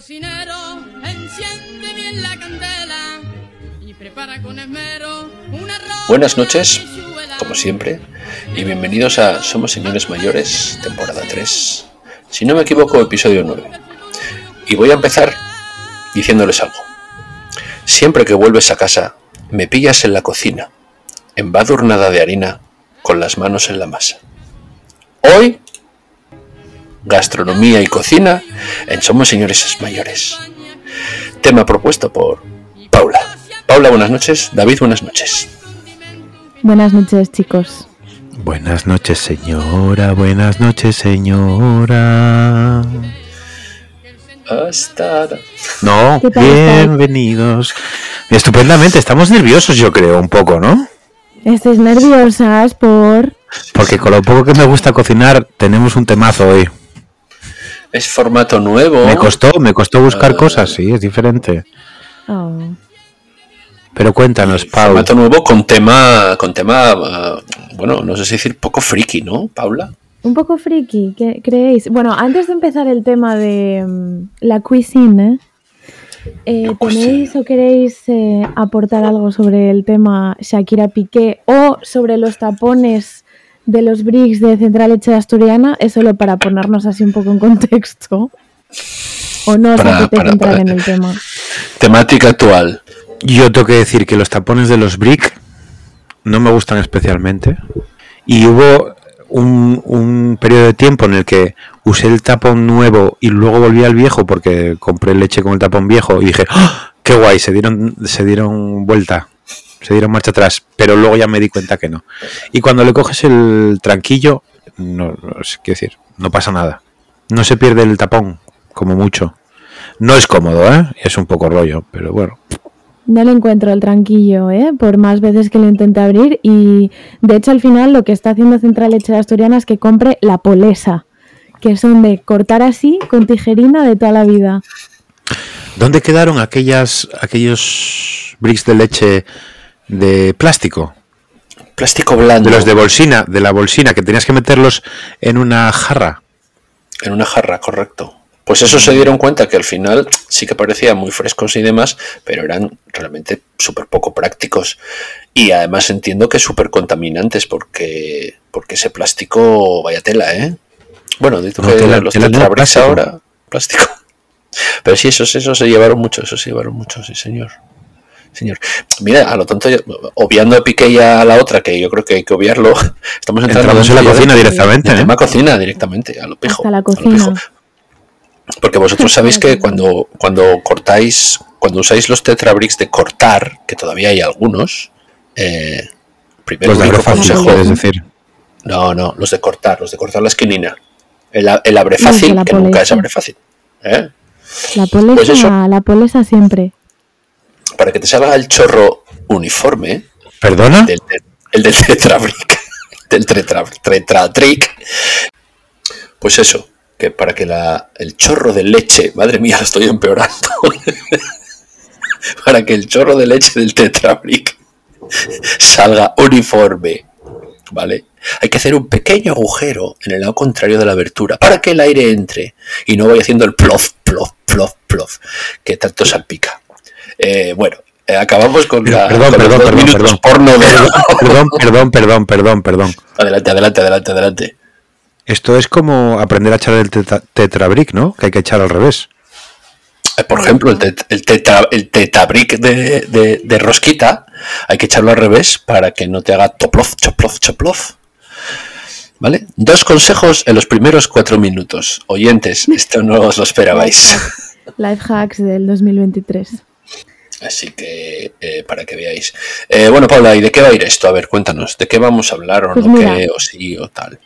cocinero enciende bien la candela y prepara con esmero Buenas noches, como siempre, y bienvenidos a Somos Señores Mayores, temporada 3. Si no me equivoco, episodio 9. Y voy a empezar diciéndoles algo. Siempre que vuelves a casa, me pillas en la cocina, embadurnada de harina, con las manos en la masa. Hoy, gastronomía y cocina en Somos Señores Mayores. Tema propuesto por Paula. Paula, buenas noches. David, buenas noches. Buenas noches, chicos. Buenas noches, señora. Buenas noches, señora. Hasta. No, bienvenidos. Estupendamente, estamos nerviosos, yo creo, un poco, ¿no? Estáis nerviosas por... Porque con lo poco que me gusta cocinar, tenemos un temazo hoy. Es formato nuevo. Me costó, me costó buscar Ah. cosas, sí, es diferente. Oh. Pero cuéntanos, Pau. Formato nuevo con tema, con tema, ah, bueno, no sé si decir poco friki, ¿no, Paula? Un poco friki, ¿qué creéis? Bueno, antes de empezar el tema de mm, la cuisine, eh, La cuisine. ¿tenéis o queréis eh, aportar algo sobre el tema Shakira Piqué o sobre los tapones de los bricks de Central Leche Asturiana? Es solo para ponernos así un poco en contexto. ¿O no os Para- para- entrar para- en el tema? Temática actual. Yo tengo que decir que los tapones de los Brick no me gustan especialmente. Y hubo un, un periodo de tiempo en el que usé el tapón nuevo y luego volví al viejo porque compré leche con el tapón viejo y dije, ¡Ah! ¡qué guay! Se dieron, se dieron vuelta, se dieron marcha atrás, pero luego ya me di cuenta que no. Y cuando le coges el tranquillo, no, no sé qué decir, no pasa nada. No se pierde el tapón, como mucho. No es cómodo, ¿eh? Es un poco rollo, pero bueno. No le encuentro el tranquillo, ¿eh? por más veces que lo intente abrir. Y de hecho, al final, lo que está haciendo Central Lechera Asturiana es que compre la polesa, que son de cortar así con tijerina de toda la vida. ¿Dónde quedaron aquellas, aquellos bricks de leche de plástico? Plástico blando. De los de bolsina, de la bolsina, que tenías que meterlos en una jarra. En una jarra, correcto. Pues eso se dieron cuenta que al final sí que parecían muy frescos y demás, pero eran realmente súper poco prácticos. Y además entiendo que súper contaminantes, porque, porque ese plástico, vaya tela, ¿eh? Bueno, dicho No, que tela- los Tetrabricks ahora, plástico. Pero sí, esos, esos se llevaron mucho, esos se llevaron mucho, sí, señor. Señor. Mira, a lo tonto, yo- obviando a Piqué y a la otra, que yo creo que hay que obviarlo, estamos entrando Entramos en la cocina de- directamente. del ¿eh? tema cocina directamente, a lo pijo. Hasta la a lo cocina. pijo. Porque vosotros sabéis que cuando, cuando cortáis, cuando usáis los tetrabricks de cortar, que todavía hay algunos, eh, primero Los de fácil, consejo- puedes decir. No, no, los de cortar, los de cortar la esquinina. El, el abre fácil, la que nunca es abre fácil. ¿eh? La polesa, Pues la polesa siempre. Para que te salga el chorro uniforme, ¿Perdona? del, el del tetrabrick, del tetra, tetrabrick, pues eso, que para que la, el chorro de leche, madre mía, lo estoy empeorando, para que el chorro de leche del tetrabrick salga uniforme, ¿vale? Hay que hacer un pequeño agujero en el lado contrario de la abertura para que el aire entre y no vaya haciendo el plof, plof, plof, plof, que tanto salpica. Eh, bueno, eh, acabamos con, la, perdón, con perdón, perdón, minutos perdón. porno de... Perdón, perdón, perdón, perdón, perdón. Adelante, adelante, adelante, adelante. Esto es como aprender a echar el teta- tetrabrick, ¿no? Que hay que echar al revés. Eh, Por ejemplo, el, tet- el, tetra, el tetabric de, de- de rosquita hay que echarlo al revés para que no te haga toplof, choplof, choplof. ¿Vale? Dos consejos en los primeros cuatro minutos. Oyentes, esto no os lo esperabais. Life hacks del 2023. Así que, eh, para que veáis. Eh, bueno, Paula, ¿y de qué va a ir esto? A ver, cuéntanos. ¿De qué vamos a hablar o Pues no? mira. ¿Qué, o sí o tal?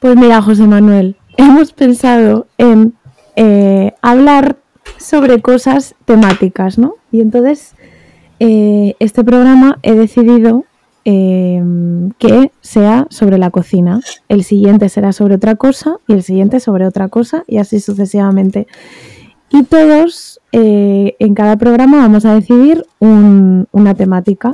Pues mira, José Manuel, hemos pensado en eh, hablar sobre cosas temáticas, ¿no? Y entonces, eh, este programa he decidido eh, que sea sobre la cocina. El siguiente será sobre otra cosa y el siguiente sobre otra cosa y así sucesivamente. Y todos, eh, en cada programa, vamos a decidir un- una temática.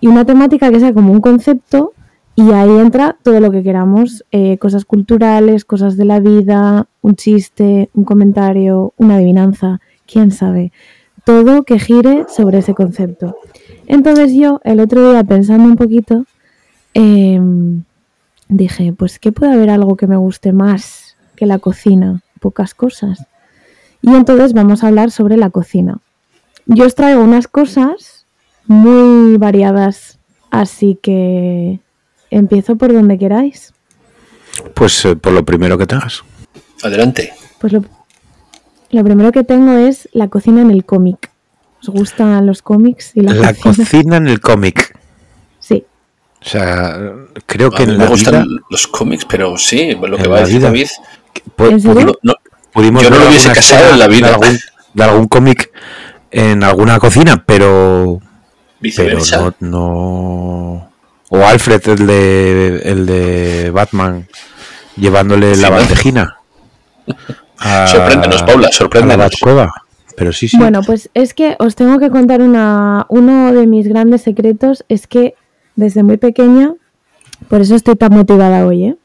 Y una temática que sea como un concepto Y ahí entra todo lo que queramos, eh, cosas culturales, cosas de la vida, un chiste, un comentario, una adivinanza, quién sabe. Todo que gire sobre ese concepto. Entonces yo el otro día pensando un poquito, em, dije, pues ¿qué puede haber algo que me guste más que la cocina? Pocas cosas. Y entonces vamos a hablar sobre la cocina. Yo os traigo unas cosas muy variadas, así que empiezo por donde queráis. Pues eh, por lo primero que tengas. Adelante. Pues lo, lo primero que tengo es la cocina en el cómic. ¿Os gustan los cómics y la, La cocina? cocina en el cómic. Sí. O sea, creo A que mí en me la gustan vida los cómics, pero sí, lo que va a decir vida. David. pu- ¿En serio? pudimos, No, pudimos yo no ver lo hubiese casado en la vida. De algún, cómic en alguna cocina, pero pero viceversa. no, no. O Alfred, el de, el de Batman, llevándole la bandejina. a- Sorpréndenos, Paula, a la sorpréndenos. Pero sí, sí. Bueno, pues es que os tengo que contar una, uno de mis grandes secretos, es que desde muy pequeña, por eso estoy tan motivada hoy, ¿eh?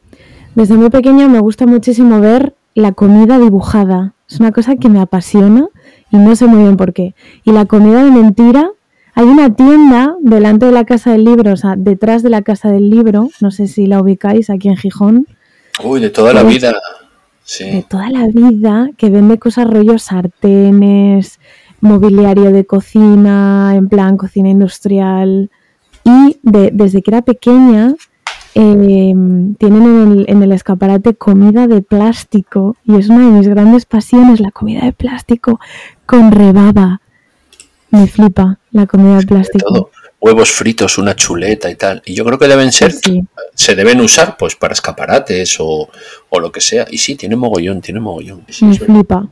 Desde muy pequeña me gusta muchísimo ver la comida dibujada. Es una cosa que me apasiona y no sé muy bien por qué. Y la comida de mentira, hay una tienda delante de la casa del libro, o sea, detrás de la casa del libro, no sé si la ubicáis aquí en Gijón, Uy, de toda la Uy. vida. de Sí. toda la vida que vende cosas rollo sartenes, mobiliario de cocina, en plan cocina industrial. Y de- desde que era pequeña eh, tienen en el, en el escaparate comida de plástico y es una de mis grandes pasiones, la comida de plástico con rebaba. Me flipa la comida de plástico. todo. Huevos fritos, una chuleta y tal. Y yo creo que deben ser, Sí. se deben usar pues para escaparates o, o lo que sea. Y sí, tiene mogollón, tiene mogollón. Sí, Me flipa.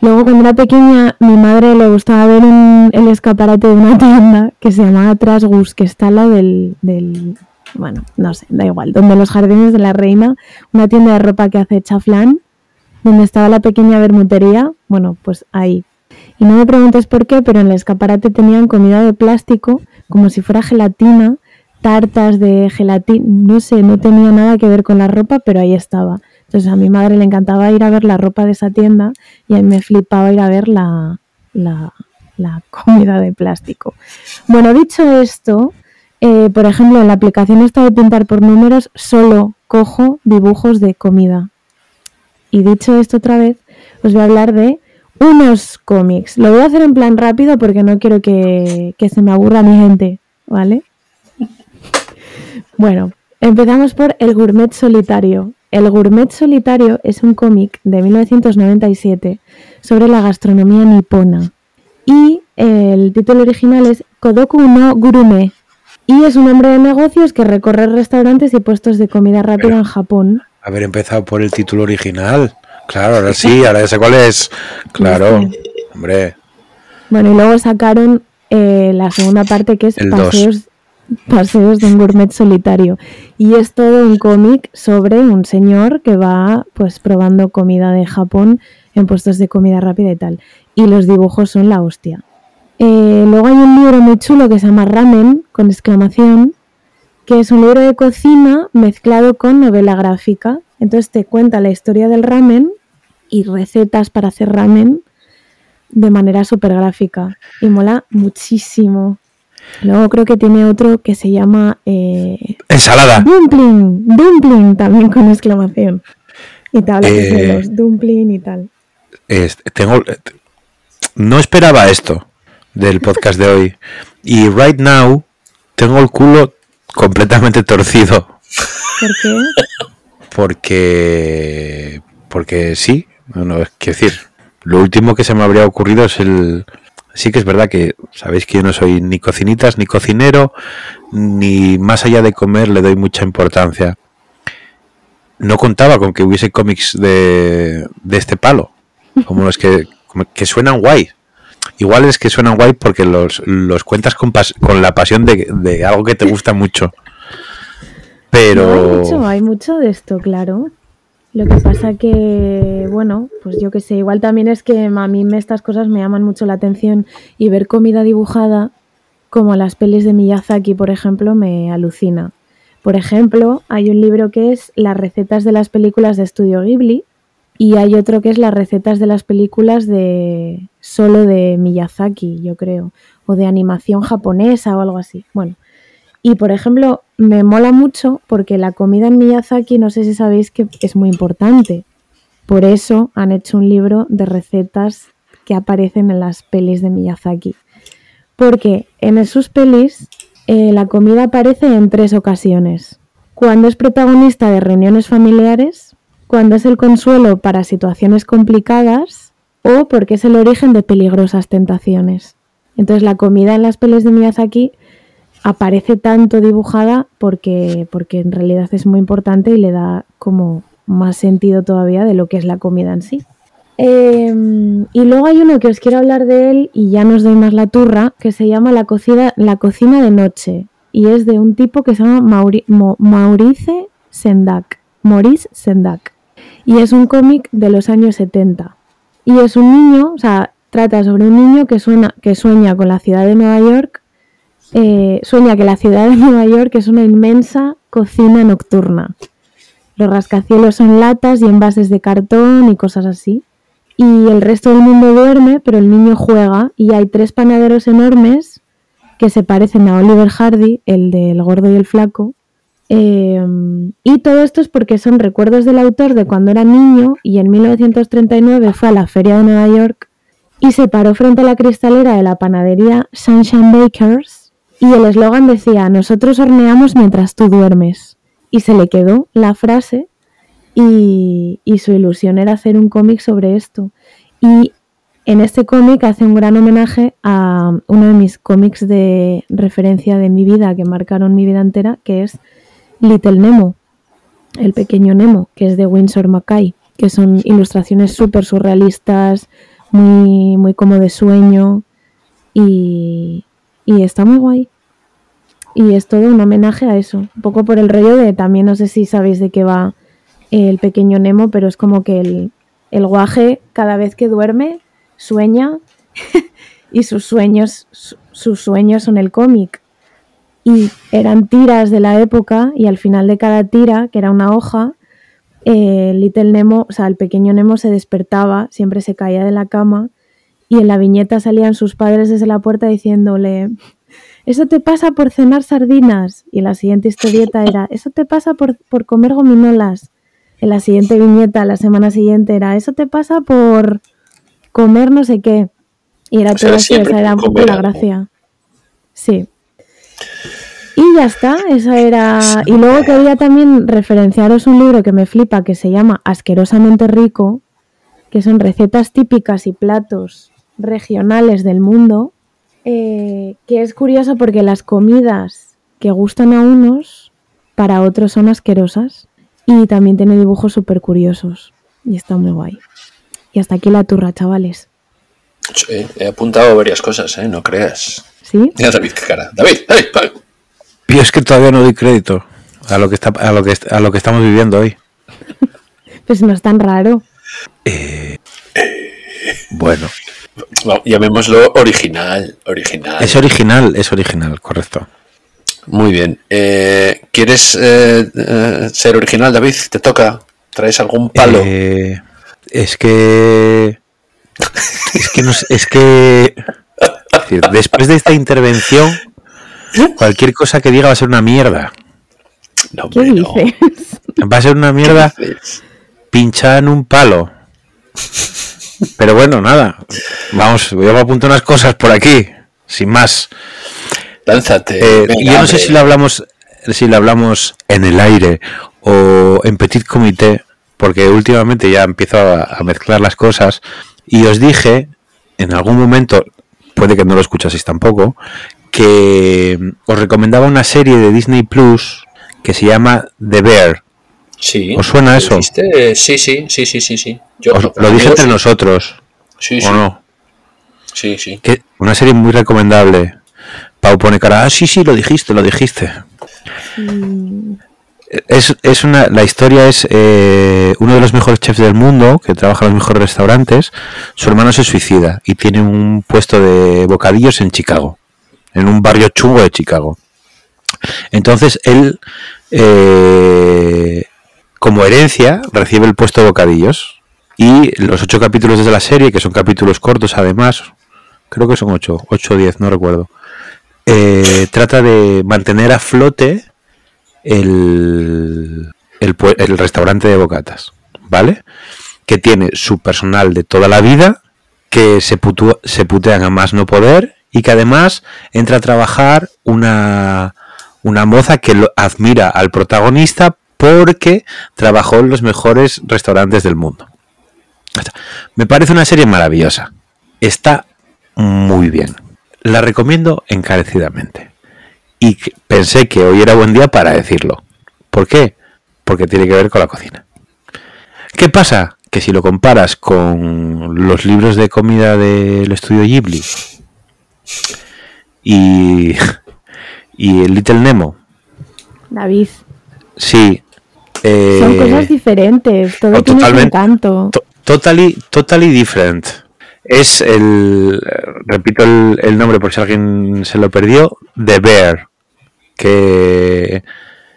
Luego cuando era pequeña, mi madre le gustaba ver un- el escaparate de una tienda que se llamaba Trasgus, que está al lado del, del- bueno, no sé, da igual, donde los jardines de la reina, una tienda de ropa que hace chaflán, donde estaba la pequeña bermutería, bueno, pues ahí. Y no me preguntes por qué, pero en el escaparate tenían comida de plástico, como si fuera gelatina, tartas de gelatina, no sé, no tenía nada que ver con la ropa, pero ahí estaba. Entonces a mi madre le encantaba ir a ver la ropa de esa tienda y a mí me flipaba ir a ver la, la, la comida de plástico. Bueno, dicho esto, eh, por ejemplo, en la aplicación esta de pintar por números, solo cojo dibujos de comida. Y dicho esto otra vez, os voy a hablar de unos cómics. Lo voy a hacer en plan rápido porque no quiero que, que se me aburra mi gente, ¿vale? Bueno, empezamos por El Gourmet Solitario. El Gourmet Solitario es un cómic de 1997 sobre la gastronomía nipona. Y el título original es Kodoku no Gurume. Y es un hombre de negocios que recorre restaurantes y puestos de comida rápida en Japón. Haber empezado por el título original. Claro, ahora sí, ahora ya sé cuál es. Claro, hombre. Bueno, y luego sacaron eh, la segunda parte que es El. Paseos, Paseos de un gourmet solitario. Y es todo un cómic sobre un señor que va pues probando comida de Japón en puestos de comida rápida y tal. Y los dibujos son la hostia. Eh, luego hay un libro muy chulo que se llama Ramen, con exclamación, que es un libro de cocina mezclado con novela gráfica. Entonces te cuenta la historia del ramen y recetas para hacer ramen de manera súper gráfica y mola muchísimo. Luego creo que tiene otro que se llama eh, Ensalada. Dumpling, Dumpling también con exclamación. Y te habla de Eh, los Dumpling y tal. Es- tengo, no esperaba esto del podcast de hoy. Y right now tengo el culo completamente torcido. ¿Por qué? Porque. Porque sí. Bueno, es que decir, lo último que se me habría ocurrido es el. Sí que es verdad que sabéis que yo no soy ni cocinitas, ni cocinero, ni más allá de comer le doy mucha importancia. No contaba con que hubiese cómics de, de este palo, como los que, que suenan guay. Igual es que suenan guay porque los, los cuentas con, pas- con la pasión de, de algo que te gusta mucho. Pero... Hay, mucho, hay mucho de esto, claro. Lo que pasa que, bueno, pues yo qué sé, igual también es que a mí estas cosas me llaman mucho la atención y ver comida dibujada, como las pelis de Miyazaki, por ejemplo, me alucina. Por ejemplo, hay un libro que es Las recetas de las películas de Estudio Ghibli y hay otro que es Las recetas de las películas de solo de Miyazaki, yo creo, o de animación japonesa o algo así. Bueno, y por ejemplo, me mola mucho porque la comida en Miyazaki, no sé si sabéis que es muy importante. Por eso han hecho un libro de recetas que aparecen en las pelis de Miyazaki. Porque en sus pelis eh, la comida aparece en tres ocasiones. Cuando es protagonista de reuniones familiares, cuando es el consuelo para situaciones complicadas o porque es el origen de peligrosas tentaciones. Entonces la comida en las pelis de Miyazaki aparece tanto dibujada porque, porque en realidad es muy importante y le da como más sentido todavía de lo que es la comida en sí. Em, y luego hay uno que os quiero hablar de él y ya nos doy más la turra, que se llama La cocina, la cocina de noche y es de un tipo que se llama Maurice Sendak. Maurice Sendak. Y es un cómic de los años 70. Y es un niño, o sea, trata sobre un niño que, suena, que sueña con la ciudad de Nueva York eh, sueña que la ciudad de Nueva York es una inmensa cocina nocturna. Los rascacielos son latas y envases de cartón y cosas así. Y el resto del mundo duerme, pero el niño juega y hay tres panaderos enormes que se parecen a Oliver Hardy, el del gordo y el flaco. Eh, y todo esto es porque son recuerdos del autor de cuando era niño y en 1939 fue a la feria de Nueva York y se paró frente a la cristalera de la panadería Sunshine Bakers y el eslogan decía, nosotros horneamos mientras tú duermes. Y se le quedó la frase y, su ilusión era hacer un cómic sobre esto. Y en este cómic hace un gran homenaje a uno de mis cómics de referencia de mi vida, que marcaron mi vida entera, que es Little Nemo, el pequeño Nemo, que es de Winsor Mackay, que son ilustraciones súper surrealistas, muy, muy como de sueño y, y está muy guay. Y es todo un homenaje a eso. Un poco por el rollo de también, no sé si sabéis de qué va el pequeño Nemo, pero es como que el, el guaje cada vez que duerme sueña y sus sueños, sus sueños son el cómic. Y eran tiras de la época y al final de cada tira, que era una hoja, eh, Little Nemo, o sea, el pequeño Nemo se despertaba, siempre se caía de la cama y en la viñeta salían sus padres desde la puerta diciéndole, eso te pasa por cenar sardinas. Y la siguiente historieta era, eso te pasa por, comer gominolas. En la siguiente viñeta, la semana siguiente era, eso te pasa por comer no sé qué. Y era todo así, esa era un poco la gracia. Sí. Y ya está, esa era. Y luego quería también referenciaros un libro que me flipa que se llama Asquerosamente Rico, que son recetas típicas y platos regionales del mundo, eh, que es curioso porque las comidas que gustan a unos, para otros son asquerosas y también tiene dibujos súper curiosos y está muy guay. Y hasta aquí la turra, chavales. he apuntado varias cosas, ¿eh? No creas. ¿Sí? Mira David, qué cara. David, David, Y es que todavía no doy crédito a lo que, está, a lo que, a lo que estamos viviendo hoy. pues no es tan raro. Eh, bueno. llamémoslo original, original. Es original, es original, correcto. Muy bien. Eh, ¿Quieres eh, eh, ser original, David? ¿Te toca? ¿Traes algún palo? es que... Es que, no, es que... después de esta intervención, cualquier cosa que diga va a ser una mierda. ¿Qué dices? Va a ser una mierda pinchada en un palo. Pero bueno, nada. Vamos, voy a apuntar unas cosas por aquí, sin más. Lánzate. Eh, yo no sé si lo hablamos, si lo hablamos en el aire o en petit comité, porque últimamente ya empiezo a, mezclar las cosas. Y os dije, en algún momento, puede que no lo escuchaseis tampoco, que os recomendaba una serie de Disney Plus que se llama The Bear. Sí. ¿Os suena eso? Sí, sí, sí, sí, sí, sí. lo dije entre nosotros. Sí, ¿O no? Sí, sí. Que una serie muy recomendable. Pau pone cara, ah, sí, sí, lo dijiste, lo dijiste. Mm. Es, es, una, la historia es eh, uno de los mejores chefs del mundo que trabaja en los mejores restaurantes. Su hermano se suicida y tiene un puesto de bocadillos en Chicago, en un barrio chungo de Chicago. Entonces él, eh, como herencia, recibe el puesto de bocadillos. Y los ocho capítulos de la serie, que son capítulos cortos además, creo que son ocho, ocho o diez, no recuerdo, eh, trata de mantener a flote el, el, restaurante de bocatas, ¿vale? Que tiene su personal de toda la vida, que se, se putean a más no poder y que además entra a trabajar una, una moza que lo admira al protagonista porque trabajó en los mejores restaurantes del mundo. Me parece una serie maravillosa. Está muy bien. La recomiendo encarecidamente. Y pensé que hoy era buen día para decirlo. ¿Por qué? Porque tiene que ver con la cocina. ¿Qué pasa? Que si lo comparas con los libros de comida del estudio Ghibli y, y el Little Nemo, David, sí. eh, son cosas diferentes. Todo tiene encanto. to- totally, totally different. Es el, repito el, el nombre por si alguien se lo perdió, The Bear, que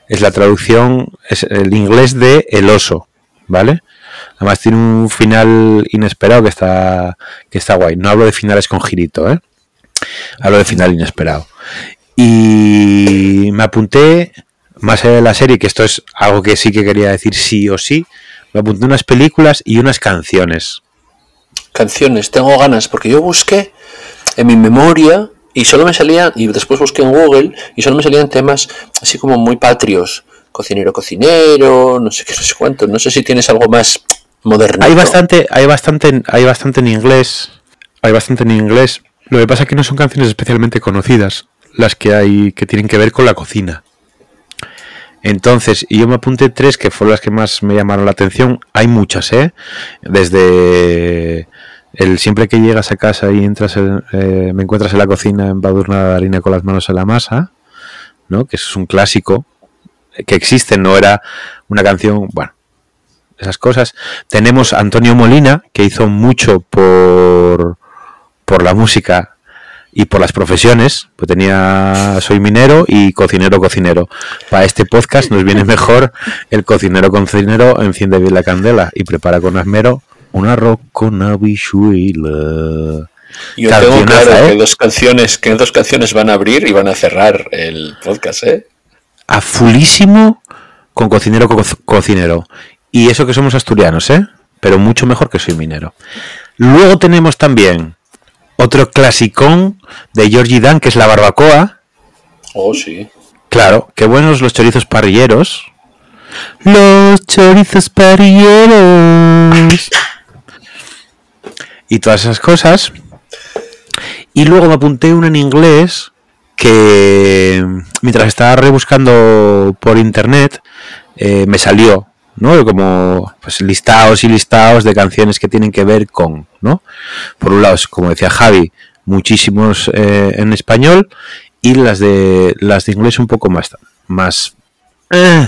es la traducción, es el inglés de El oso, ¿vale? Además tiene un final inesperado que está, que está guay. No hablo de finales con girito, ¿eh? Hablo de final inesperado. Y me apunté, más allá de la serie, que esto es algo que sí que quería decir sí o sí, me apunté unas películas y unas canciones. Canciones, tengo ganas, porque yo busqué en mi memoria y solo me salían, y después busqué en Google y solo me salían temas así como muy patrios. Cocinero, cocinero, no sé qué, no sé cuánto. No sé si tienes algo más moderno. Hay bastante, hay bastante, hay bastante en inglés. Hay bastante en inglés. Lo que pasa es que no son canciones especialmente conocidas las que hay que tienen que ver con la cocina. Entonces, y yo me apunté tres que fueron las que más me llamaron la atención. Hay muchas, ¿eh? Desde el siempre que llegas a casa y entras, en- eh, me encuentras en la cocina embadurnada de harina con las manos en la masa, ¿no? Que es un clásico eh, que existe, no era una canción, bueno, esas cosas. Tenemos Antonio Molina, que hizo mucho por, por la música y por las profesiones. Pues tenía Soy minero y cocinero cocinero. Para este podcast nos viene mejor el cocinero cocinero enciende bien la candela y prepara con esmero un arroz con habichuela. Yo tengo claro ¿eh? que dos canciones, que dos canciones van a abrir y van a cerrar el podcast, ¿eh? A fulísimo con cocinero co- cocinero. Y eso que somos asturianos, ¿eh? Pero mucho mejor que soy minero. Luego tenemos también otro clasicón de Georgie Dan, que es la barbacoa. Oh, sí. Claro, qué buenos los chorizos parrilleros. Los chorizos parrilleros. Y todas esas cosas. Y luego me apunté una en inglés que mientras estaba rebuscando por internet eh, me salió, ¿no? Como pues, listados y listados de canciones que tienen que ver con, ¿no? Por un lado, como decía Javi, muchísimos eh, en español y las de las de inglés un poco más más eh,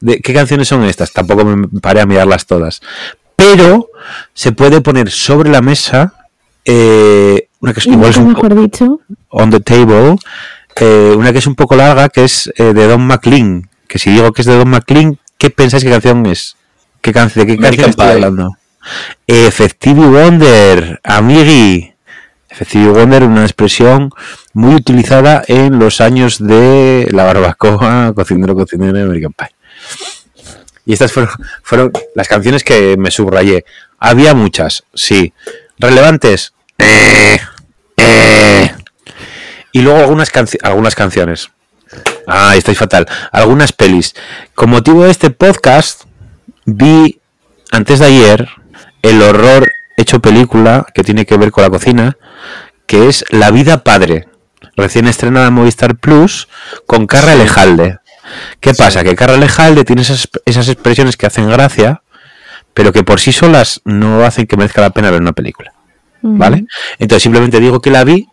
de qué canciones son estas tampoco me paré a mirarlas todas pero se puede poner sobre la mesa eh, una que es, igual es nunca un mejor dicho. on the table una que es un poco larga que es de Don McLean que si digo que es de Don McLean ¿qué pensáis que canción es? ¿Qué canción, ¿De qué American canción estoy Pie. hablando? Effective Wonder, amigui. Effective Wonder, una expresión muy utilizada en los años de la barbacoa, cocinero, cocinero, American Pie. Y estas fueron, fueron las canciones que me subrayé. Había muchas, sí. ¿Relevantes? Eh, eh. Y luego algunas, algunas canciones. Ah, estáis fatal. Algunas pelis. Con motivo de este podcast, vi antes de ayer el horror hecho película que tiene que ver con la cocina, que es La vida padre, recién estrenada en Movistar Plus con Carra Lejalde. ¿Qué pasa? Que Carra Lejalde tiene esas, esas expresiones que hacen gracia, pero que por sí solas no hacen que merezca la pena ver una película. ¿Vale? Entonces simplemente digo que la vi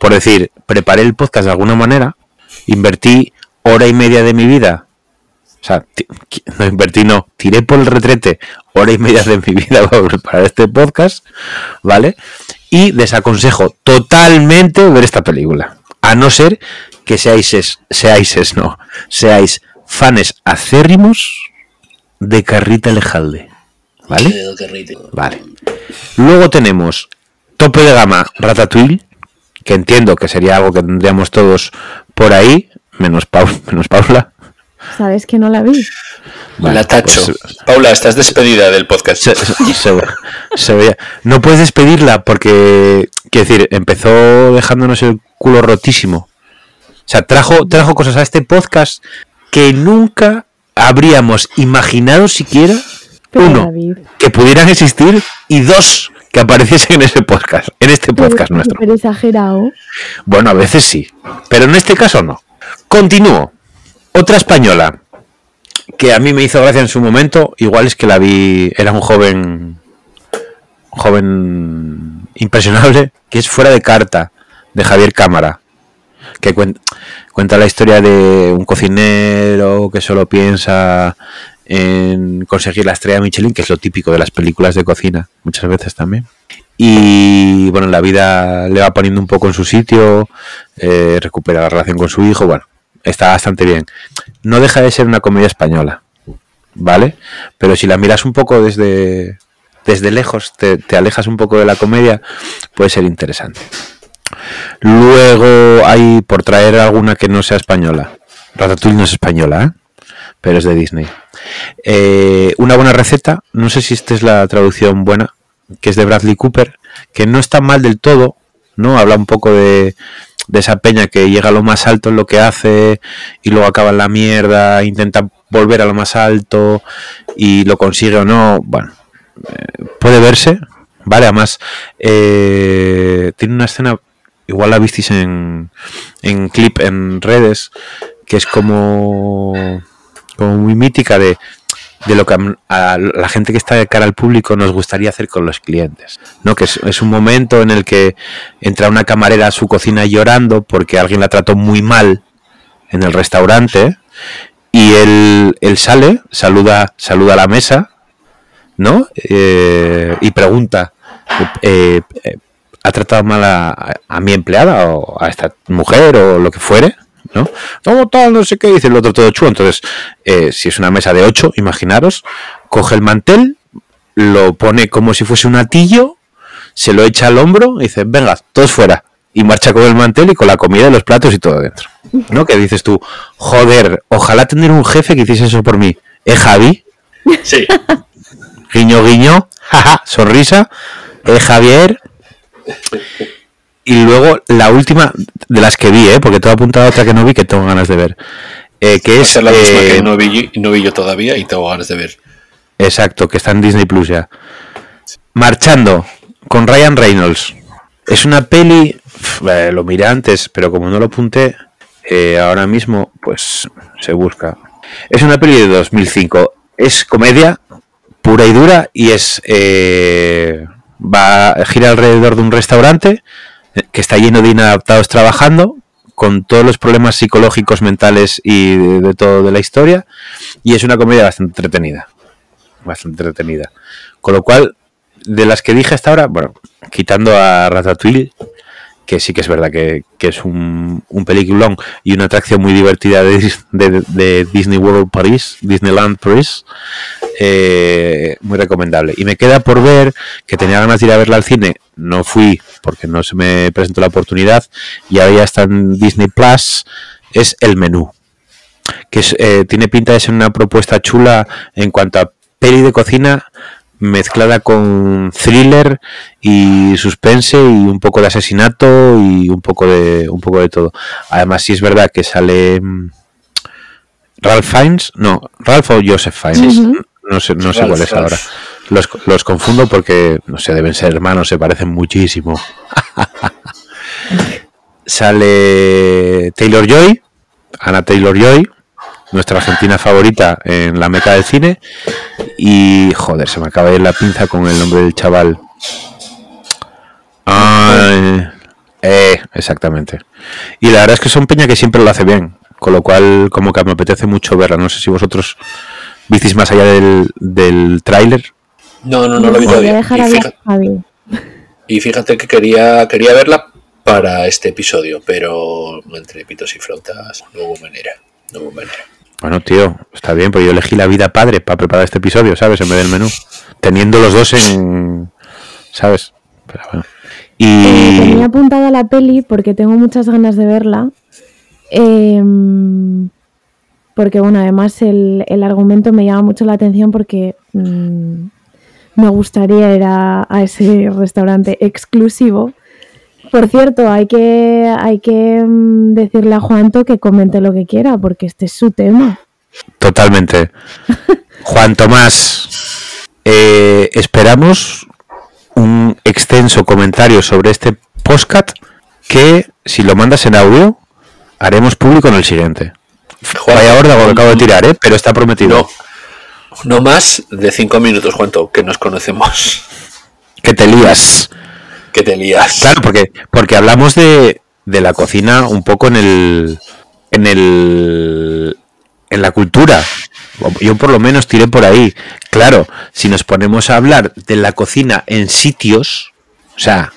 por decir, preparé el podcast de alguna manera, invertí hora y media de mi vida. O sea, no invertí, no, tiré por el retrete hora y media de mi vida para preparar este podcast, ¿vale? Y desaconsejo totalmente ver esta película. A no ser que seáis, es- seáis, es, no, seáis fanes acérrimos de Carrita Lejalde. ¿Vale? Vale. Luego tenemos tope de gama Ratatouille, que entiendo que sería algo que tendríamos todos por ahí, menos, Pau- menos Paula. ¿Sabes que no la vi? Vale, la tacho. pues, Paula, estás despedida del podcast. se- se- se- se veía. No puedes despedirla porque, quiero decir, empezó dejándonos el culo rotísimo. O sea, trajo, trajo cosas a este podcast que nunca habríamos imaginado siquiera, Pero uno, David, que pudieran existir y dos, que apareciesen en ese podcast, en este pero podcast es nuestro. súper exagerado. Bueno, a veces sí, pero en este caso no. Continúo. Otra española que a mí me hizo gracia en su momento, igual es que la vi, era un joven, joven impresionable, que es Fuera de Carta, de Javier Cámara, que cuen- cuenta la historia de un cocinero que solo piensa en conseguir la estrella Michelin, que es lo típico de las películas de cocina, muchas veces también. Y bueno, la vida le va poniendo un poco en su sitio, eh, recupera la relación con su hijo, bueno, está bastante bien. No deja de ser una comedia española, ¿vale? Pero si la miras un poco desde, desde lejos, te, alejas un poco de la comedia, puede ser interesante. Luego hay, por traer alguna que no sea española, Ratatouille no es española, ¿eh? pero es de Disney. Eh, una buena receta, no sé si esta es la traducción buena, que es de Bradley Cooper, que no está mal del todo, ¿no? Habla un poco de, esa peña que llega a lo más alto en lo que hace y luego acaba en la mierda, intenta volver a lo más alto y lo consigue o no. Bueno, eh, puede verse, ¿vale? Además, eh, tiene una escena, igual la visteis en, en clip en redes, que es como, como muy mítica de, de lo que a, la gente que está de cara al público nos gustaría hacer con los clientes. ¿no? Que es, un momento en el que entra una camarera a su cocina llorando porque alguien la trató muy mal en el restaurante y él, él sale, saluda, saluda a la mesa, ¿no? Eh, y pregunta, eh, eh, ¿ha tratado mal a mi empleada o a esta mujer o lo que fuere? ¿No? Tal, no sé qué, dice el otro todo chulo. Entonces, eh, si es una mesa de 8, imaginaros, coge el mantel, lo pone como si fuese un atillo, se lo echa al hombro y dice, venga, todos fuera. Y marcha con el mantel y con la comida y los platos y todo dentro. ¿No? Que dices tú, joder, ojalá tener un jefe que hiciese eso por mí. ¿Eh, Javi? Sí. Guiño, guiño, jaja, sonrisa. ¿Eh, Javier? Y luego la última de las que vi, ¿eh? porque te he apuntado otra que no vi que tengo ganas de ver. Eh, que es Esa es la misma eh, que no vi, no vi yo todavía y tengo ganas de ver. Exacto, que está en Disney Plus ya. Marchando con Ryan Reynolds. Es una peli, eh, lo miré antes, pero como no lo apunté, eh, ahora mismo, pues se busca. Es una peli de 2005. Es comedia pura y dura y es eh, va gira alrededor de un restaurante que está lleno de inadaptados trabajando con todos los problemas psicológicos, mentales y de, todo de la historia y es una comedia bastante entretenida bastante entretenida. Con lo cual, de las que dije hasta ahora, bueno, quitando a Ratatouille, que sí que es verdad que, que es un, un peliculón y una atracción muy divertida de, de Disney World París, Disneyland París, eh, muy recomendable. Y me queda por ver, que tenía ganas de ir a verla al cine, no fui porque no se me presentó la oportunidad, y ahora ya está en Disney Plus, es El Menú que es, eh, tiene pinta de ser una propuesta chula en cuanto a peli de cocina mezclada con thriller y suspense y un poco de asesinato y un poco de un poco de todo. Además sí es verdad que sale mm, Ralph Fiennes, no, Ralph o Joseph Fiennes, no sé, no sé Ralph, cuál es Ralph. ahora. Los, los confundo porque, no sé, deben ser hermanos, se parecen muchísimo. Sale Taylor Joy, Ana Taylor Joy, nuestra argentina favorita en la meca del cine. Y joder, se me acaba de ir la pinza con el nombre del chaval. Ay, eh, exactamente. Y la verdad es que son peña que siempre lo hace bien. Con lo cual, como que me apetece mucho verla. No sé si vosotros visteis más allá del, del tráiler. No, no, no lo vi todavía. dejar Y fíjate, y fíjate que quería, quería verla para este episodio, pero entre pitos y flautas no hubo manera. No hubo manera. Bueno, tío, está bien, porque yo elegí la vida padre para preparar este episodio, ¿sabes? En vez del menú. Teniendo los dos en. ¿Sabes? Pero bueno. Eh, Y. tenía apuntada la peli porque tengo muchas ganas de verla. Em, porque, bueno, además el, el argumento me llama mucho la atención porque mm, me gustaría ir a ese restaurante exclusivo. Por cierto, hay que, hay que mm, decirle a Juanto que comente lo que quiera porque este es su tema. Totalmente. Juan Tomás, eh, esperamos un extenso comentario sobre este postcat que, si lo mandas en audio, haremos público en el siguiente. Juan, Vaya órdago que acabo de tirar, ¿eh? pero está prometido. No, no más de cinco minutos, Juanto, que nos conocemos. Que te lías. Que te lías. Claro, porque, porque hablamos de, de la cocina un poco en el. en el. en la cultura. Yo por lo menos tiré por ahí. Claro, si nos ponemos a hablar de la cocina en sitios, o sea,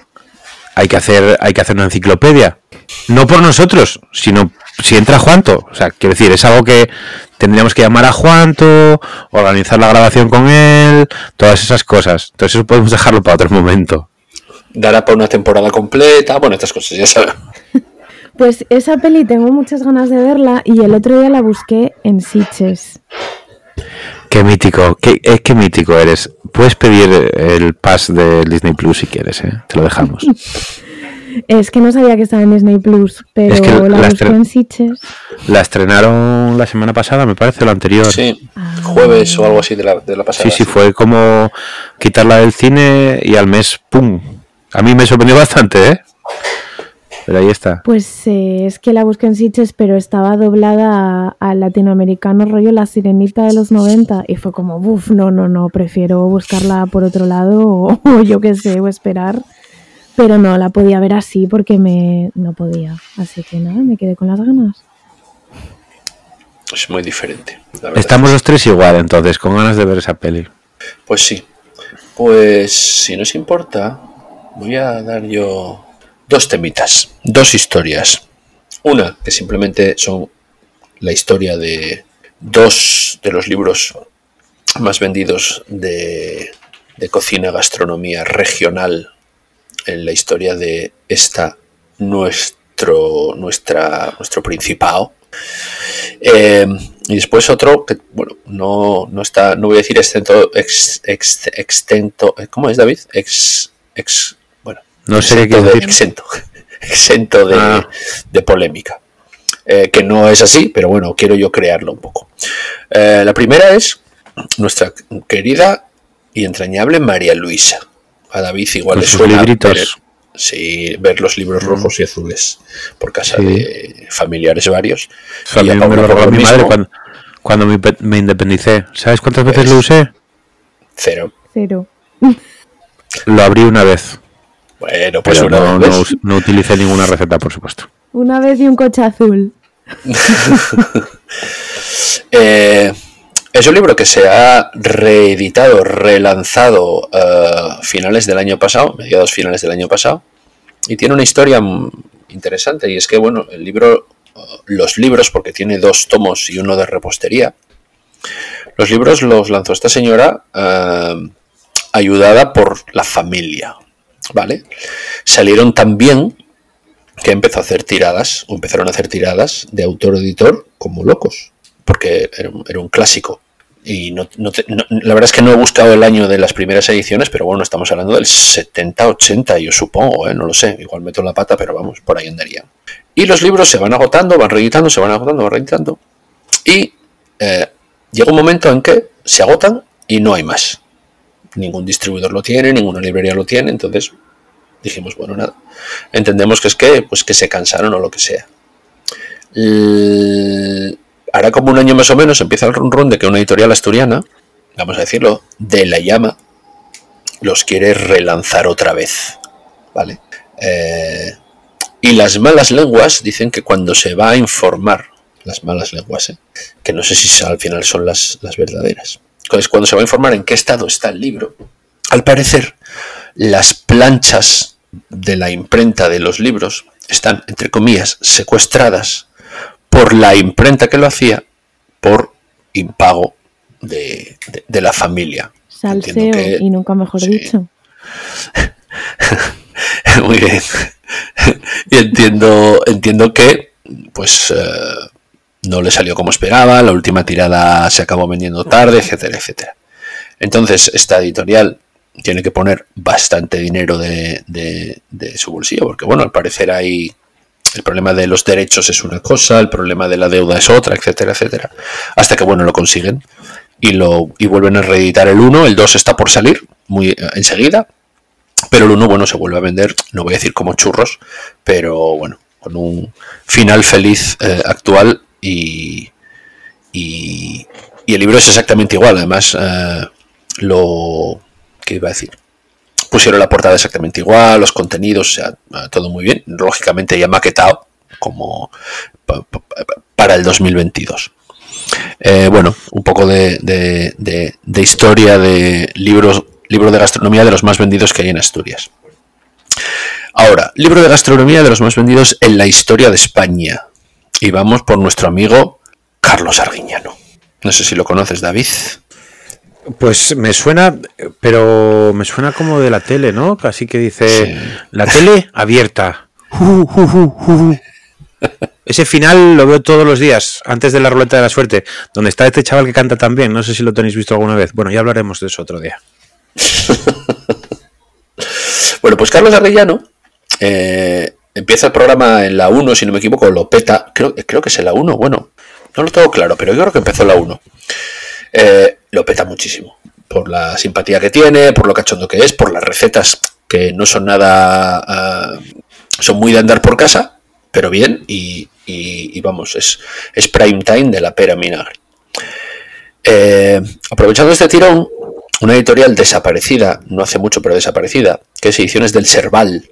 hay que hacer, hay que hacer una enciclopedia. No por nosotros, sino si entra Juanto. O sea, quiero decir, es algo que tendríamos que llamar a Juanto, organizar la grabación con él, todas esas cosas. Entonces eso podemos dejarlo para otro momento. Dará para una temporada completa. Bueno, estas cosas, ya sabes. Pues esa peli tengo muchas ganas de verla y el otro día la busqué en Sitches. Qué mítico, qué, eh, qué mítico eres. Puedes pedir el pass de Disney Plus si quieres, ¿eh? te lo dejamos. Es que no sabía que estaba en Disney Plus, pero Es que la la busqué en Sitches. La estrenaron la semana pasada, me parece, o la anterior. Sí, jueves o algo así de la, de la pasada. sí, sí, fue como quitarla del cine y al mes, ¡pum! A mí me sorprendió bastante, ¿eh? Pero ahí está. Pues eh, es que la busqué en Sitches, pero estaba doblada al latinoamericano rollo La Sirenita de los 90 y fue como, uff, no, no, no, prefiero buscarla por otro lado o, o yo qué sé, o esperar. Pero no, la podía ver así porque me no podía. Así que nada, me quedé con las ganas. Es muy diferente. la. Estamos los tres igual, entonces, con ganas de ver esa peli. Pues sí. Pues si nos importa, voy a dar yo dos temitas, dos historias. Una que simplemente son la historia de dos de los libros más vendidos de, de cocina, gastronomía regional en la historia de esta nuestro, nuestra, nuestro principado. Eh, y después otro que, bueno, no, no está, no voy a decir extento, ex, ex- extento, ¿cómo es David? Ex, ex, No sé qué de, decir. exento, exento de, Ah. de polémica. Eh, que no es así, pero bueno, quiero yo crearlo un poco. Eh, la primera es nuestra querida y entrañable María Luisa. A David igual Con le suena libritos. ver, sí, ver los libros rojos y azules por casa Sí. de familiares varios. Y a me lo lo mi madre cuando, cuando me, pe- me independicé. ¿Sabes cuántas veces Pues- lo usé? Cero. Cero. Lo abrí una vez. Bueno, pues Pero una no, vez. no us- no utilicé ninguna receta, por supuesto. Una vez y un coche azul. Eh, es un libro que se ha reeditado, relanzado a finales del año pasado, mediados finales del año pasado, y tiene una historia mm, interesante. Y es que, bueno, el libro, eh, los libros, porque tiene dos tomos y uno de repostería, los libros los lanzó esta señora eh, ayudada por la familia, ¿vale? Salieron tan bien que empezó a hacer tiradas, o empezaron a hacer tiradas de autor-editor como locos, porque era un, era un clásico. Y no, te- la verdad es que no he buscado el año de las primeras ediciones, pero bueno, estamos hablando del 70-80, yo supongo, ¿eh? no lo sé, igual meto la pata, pero vamos, por ahí andaría. Y los libros se van agotando, van reeditando, se van agotando, van reeditando. Y eh, llega un momento en que se agotan y no hay más. Ningún distribuidor lo tiene, ninguna librería lo tiene, entonces dijimos, bueno, nada. Entendemos que es que, pues que se cansaron o lo que sea. Hará como un año más o menos empieza el run run de que una editorial asturiana, vamos a decirlo, de la llama, los quiere relanzar otra vez. ¿Vale? Eh, y las malas lenguas dicen que cuando se va a informar, las malas lenguas, ¿eh? que no sé si al final son las, las verdaderas, entonces cuando se va a informar en qué estado está el libro, al parecer las planchas de la imprenta de los libros están, entre comillas, secuestradas por la imprenta que lo hacía por impago de, de- de la familia. Salseo que- y nunca mejor sí. dicho. Muy bien. y entiendo, entiendo que, pues, eh, no le salió como esperaba, la última tirada se acabó vendiendo tarde, etcétera, etcétera. Entonces, esta editorial tiene que poner bastante dinero de, su bolsillo, porque, bueno, al parecer hay. El problema de los derechos es una cosa, el problema de la deuda es otra, etcétera, etcétera. Hasta que, bueno, lo consiguen y, lo, y vuelven a reeditar el 1, el 2 está por salir muy eh, enseguida, pero el 1, bueno, se vuelve a vender, no voy a decir como churros, pero bueno, con un final feliz eh, actual y, el libro es exactamente igual. Además, eh, lo que iba a decir. Pusieron la portada exactamente igual, los contenidos, o sea, eh, todo muy bien. Lógicamente ya maquetado como pa- pa- pa- para el 2022. Eh, bueno, un poco de, de- de- de historia de libros, libro de gastronomía de los más vendidos que hay en Asturias. Ahora, libro de gastronomía de los más vendidos en la historia de España. Y vamos por nuestro amigo Carlos Arguiñano. No sé si lo conoces, David. Pues me suena, pero me suena como de la tele, ¿no? Casi que dice Sí. la tele abierta. Ese final lo veo todos los días, antes de la ruleta de la suerte, donde está este chaval que canta también. No sé si lo tenéis visto alguna vez. Bueno, ya hablaremos de eso otro día. Bueno, pues Carlos Arguiñano eh, empieza el programa en la 1, si no me equivoco, lo peta. Creo, creo que es en la 1, bueno, no lo tengo claro, pero yo creo que empezó en la 1. Eh, lo peta muchísimo. Por la simpatía que tiene, por lo cachondo que es, por las recetas que no son nada. ah, son muy de andar por casa, pero bien, y, y- vamos, es, es prime time de la pera vinagre. Eh, aprovechando este tirón, una editorial desaparecida, no hace mucho, pero desaparecida, que es Ediciones del Serval.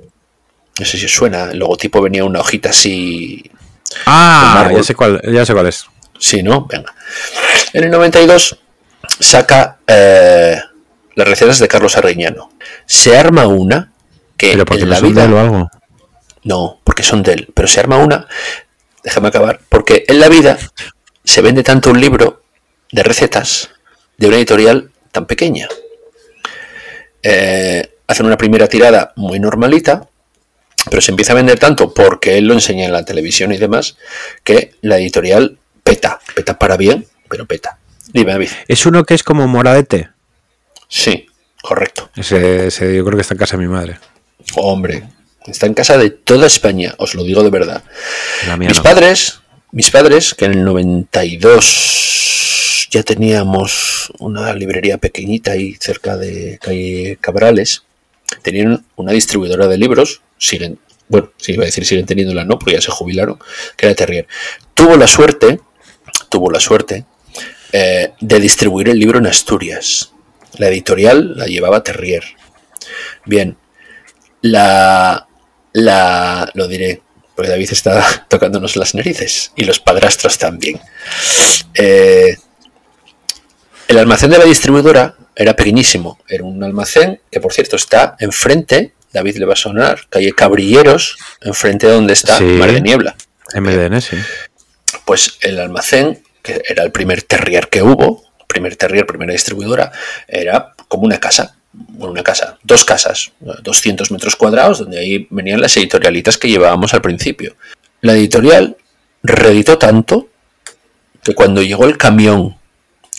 No sé si os suena, el logotipo venía una hojita así. Ah, ya sé cuál, ya sé cuál es. Sí, ¿no? Venga. En el 92 saca eh, las recetas de Carlos Arriñano. Se arma una que Pero porque en la son de vida. él o algo. No, porque son de él. Pero se arma una, déjame acabar, porque en la vida se vende tanto un libro de recetas de una editorial tan pequeña. Eh, hacen una primera tirada muy normalita, pero se empieza a vender tanto porque él lo enseña en la televisión y demás, que la editorial peta, peta para bien, pero peta. Dime, David. Es uno que es como moradete. Sí, correcto. Ese, ese yo creo que está en casa de mi madre. Hombre, está en casa de toda España, os lo digo de verdad. Mis no. padres, mis padres, que en el 92 ya teníamos una librería pequeñita ahí cerca de calle Cabrales, tenían una distribuidora de libros, siguen, bueno, sí iba a decir siguen teniéndola, no, porque ya se jubilaron, que era Terrier. Tuvo la suerte, tuvo la suerte eh, de distribuir el libro en Asturias. La editorial la llevaba Terrier. Bien, la, la, lo diré, porque David está tocándonos las narices y los padrastros también. Eh, el almacén de la distribuidora era pequeñísimo, era un almacén que por cierto está enfrente, David le va a sonar, calle Cabrilleros, enfrente de donde está Sí. Mar de Niebla. MDN, sí. Pues el almacén, que era el primer terrier que hubo, primer terrier, primera distribuidora, era como una casa, bueno, una casa, dos casas, 200 metros cuadrados, donde ahí venían las editorialitas que llevábamos al principio. La editorial reeditó tanto que cuando llegó el camión,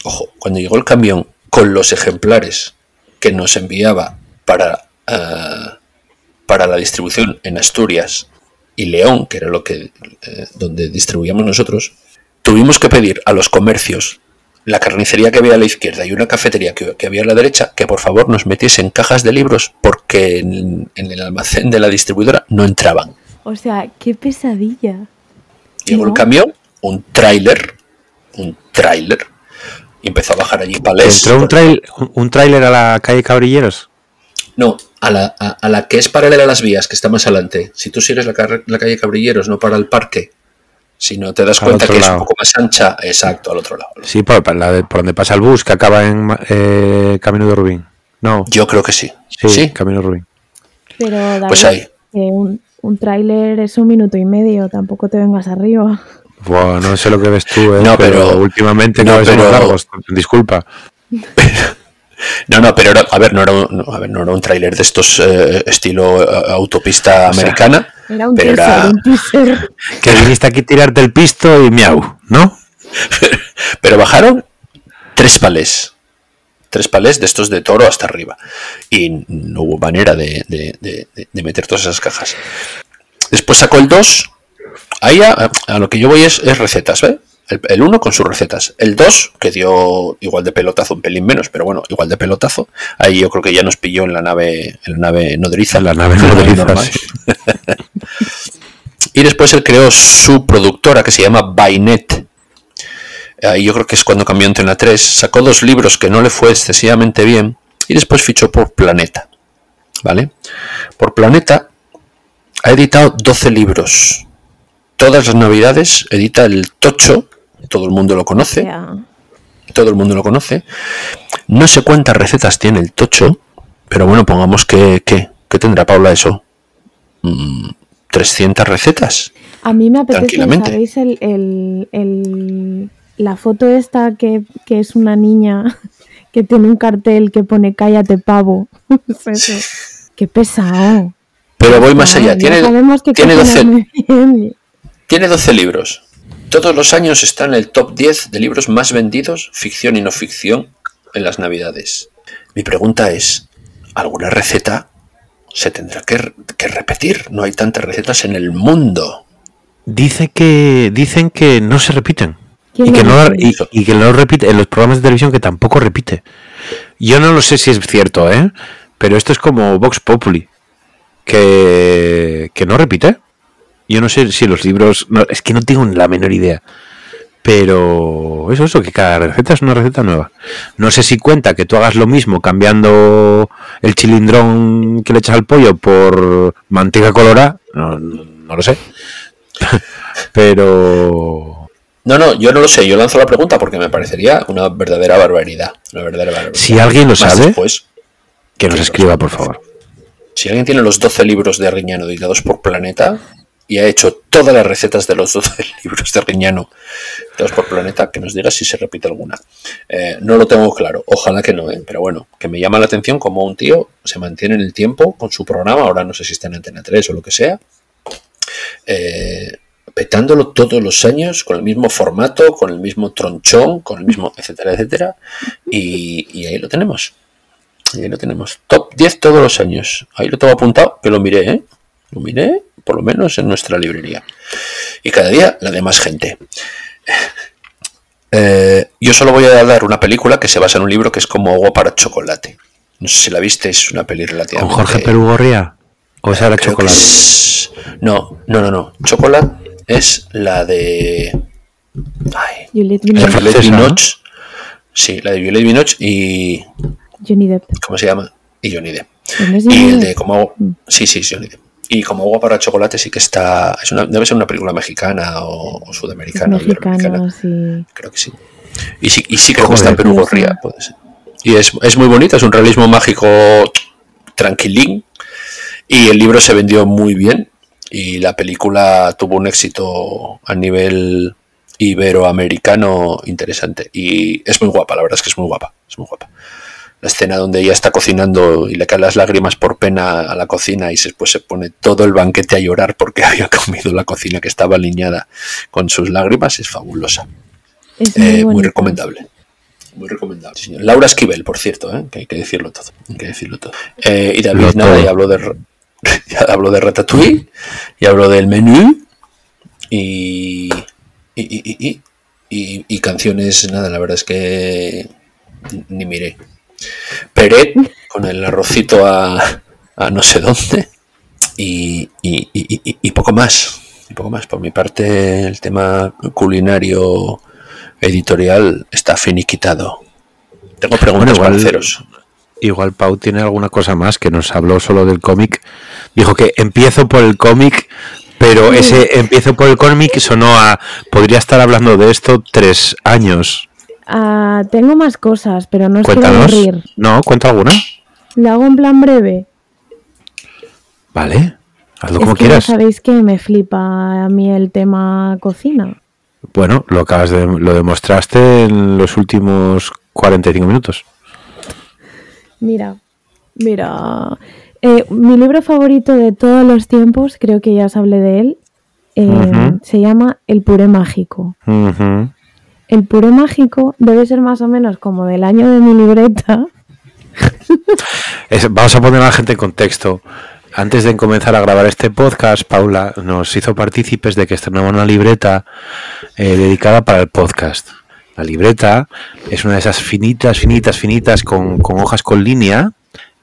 ojo, cuando llegó el camión con los ejemplares que nos enviaba para, eh, para la distribución en Asturias y León, que era lo que eh, donde distribuíamos nosotros, tuvimos que pedir a los comercios la carnicería que había a la izquierda y una cafetería que, que había a la derecha que por favor nos metiesen cajas de libros porque en, en el almacén de la distribuidora no entraban. O sea, qué pesadilla. Llegó el camión, un tráiler, un tráiler, y empezó a bajar allí palés. Entró un, trail, un, un tráiler a la calle Cabrilleros. No, a la, a, a la que es paralela a las vías, que está más adelante. Si tú sigues la, la calle Cabrilleros, no para el parque, si no te das Al cuenta que es un poco más ancha, exacto, al otro lado. Sí, por, por la de- por donde pasa el bus que acaba en eh, Camino de Rubín. No, Yo creo que sí. sí, Sí, Camino de Rubín. Pero David, Pues ahí. que un, un tráiler es un minuto y medio, tampoco te vengas arriba. Buah, no sé lo que ves tú, eh, No, pero, pero- últimamente no, no, son pero- largos. Disculpa. No, no, pero era- a ver, no era un, no, a ver, no era un tráiler de estos eh, estilo eh, autopista O sea, americana, Era un pero teaser, era, un teaser. Que viniste aquí tirarte el pisto y miau, ¿no? pero bajaron tres palés, tres palés de estos de toro hasta arriba y no hubo manera de, de- de- de- de meter todas esas cajas. Después sacó el 2, ahí a, a lo que yo voy es, es recetas, ¿eh? El, el 1 con sus recetas. El 2, que dio igual de pelotazo, un pelín menos, pero bueno, igual de pelotazo. Ahí yo creo que ya nos pilló en la nave, en la nave nodriza. En la nave en nodriza, normal. sí. y después él creó su productora que se llama Bainet. Ahí yo creo que es cuando cambió a Antena 3. Sacó dos libros que no le fue excesivamente bien y después fichó por Planeta. ¿Vale? Por Planeta ha editado 12 libros. Todas las navidades edita el Tocho, todo el mundo lo conoce, todo el mundo lo conoce. No sé cuántas recetas tiene el Tocho, pero bueno, pongamos que, que, que tendrá Paula eso. Mm, 300 recetas. a mí me apetece. ¿sabéis? El, el- el- la foto esta que, que es una niña que tiene un cartel que pone cállate pavo. Eso. Qué pesado. Pero voy más allá. Tiene, que tiene, cocinas 12, muy bien. tiene 12 libros. Todos los años está en el top 10 de libros más vendidos, ficción y no ficción, en las navidades. Mi pregunta es, ¿alguna receta se tendrá que, que repetir? No hay tantas recetas en el mundo. Dice que, dicen que no se repiten. ¿Quién Y que, no, y que no repite en los programas de televisión que tampoco repite. Yo no lo sé si es cierto, ¿eh? Pero esto es como Vox Populi, que, que no repite. Yo no sé si los libros... no, es que no tengo la menor idea. Pero eso, eso, que cada receta es una receta nueva. No sé si cuenta que tú hagas lo mismo cambiando el chilindrón que le echas al pollo por manteca colorada. No, lo sé. Pero No, no, yo no lo sé. Yo lanzo la pregunta porque me parecería una verdadera barbaridad. Una verdadera barbaridad. Si alguien lo Más sabe, después, que nos escriba, por favor. si alguien tiene los 12 libros de Arriñano editados por Planeta y ha hecho todas las recetas de los 12 libros de Arriñano editados por Planeta, que nos diga si se repite alguna. Eh, no lo tengo claro, ojalá que no, ¿eh? pero bueno, que me llama la atención como un tío se mantiene en el tiempo con su programa, ahora no sé si está en Antena 3 o lo que sea, eh, petándolo todos los años con el mismo formato, con el mismo tronchón, con el mismo, etcétera, etcétera, y, y ahí lo tenemos. Y ahí lo tenemos. Top 10 todos los años. Ahí lo tengo apuntado, que lo miré, ¿eh? Lo miré, por lo menos en nuestra librería. Y cada día la de más gente. Eh, yo solo voy a dar una película que se basa en un libro que es como agua para chocolate. No sé si la viste, es una peli ¿Con relativamente... Jorge Perugorría? ¿O creo que chocolate? es- No, no, no, no. Chocolate es la de... Ay, Juliette la de Binoche. Sí, la de Juliette Binoche y... Johnny Depp. ¿Cómo se llama? Y Johnny Depp. ¿No es Y el de como agua- sí, sí, Johnny Depp. Y como agua para chocolate sí que está, es una, debe ser una película mexicana o, sudamericana, mexicano, sí. creo que sí. Y sí, y sí creo que está en Perú Gorría, puede ser. Y es, es muy bonita, es un realismo mágico tranquilín. Y el libro se vendió muy bien. Y la película tuvo un éxito a nivel iberoamericano interesante. Y es muy guapa, la verdad es que es muy guapa. Es muy guapa. La escena donde ella está cocinando y le caen las lágrimas por pena a la cocina y después se pone todo el banquete a llorar porque había comido la cocina que estaba alineada con sus lágrimas es fabulosa. Es Eh, muy recomendable. Muy recomendable. sí, señor. Laura Esquivel, por cierto, ¿eh? que hay que decirlo todo. Hay que decirlo todo. Eh, y David, Lo nada, ya habló de, r- ya habló de Ratatouille, ya habló del menú y, y, y, y- y- y- y canciones, nada, la verdad es que ni miré. Peret con el arrocito a, a no sé dónde y, y- y- y- y poco más. Y poco más. Por mi parte, el tema culinario editorial está finiquitado. Tengo preguntas Bueno, igual- para haceros. Igual Pau tiene alguna cosa más que nos habló solo del cómic. Dijo que empiezo por el cómic, pero ese empiezo por el cómic sonó a. Podría estar hablando de esto tres años. Ah, tengo más cosas, pero no os quiero Cuéntanos. aburrir. No, cuenta alguna. ¿Lo hago en plan breve? Vale, hazlo es como que ya quieras. sabéis que me flipa a mí el tema cocina. Bueno, lo acabas de, lo demostraste en los últimos 45 minutos. Mira, mira. eh, mi libro favorito de todos los tiempos, creo que ya os hablé de él, eh, se llama El puré mágico. Ujú. El puré mágico debe ser más o menos como del año de mi libreta. Vamos a poner a la gente en contexto. Antes de comenzar a grabar este podcast, Paula nos hizo partícipes de que estrenaba una libreta eh, dedicada para el podcast. La libreta es una de esas finitas, finitas, finitas con, con hojas con línea,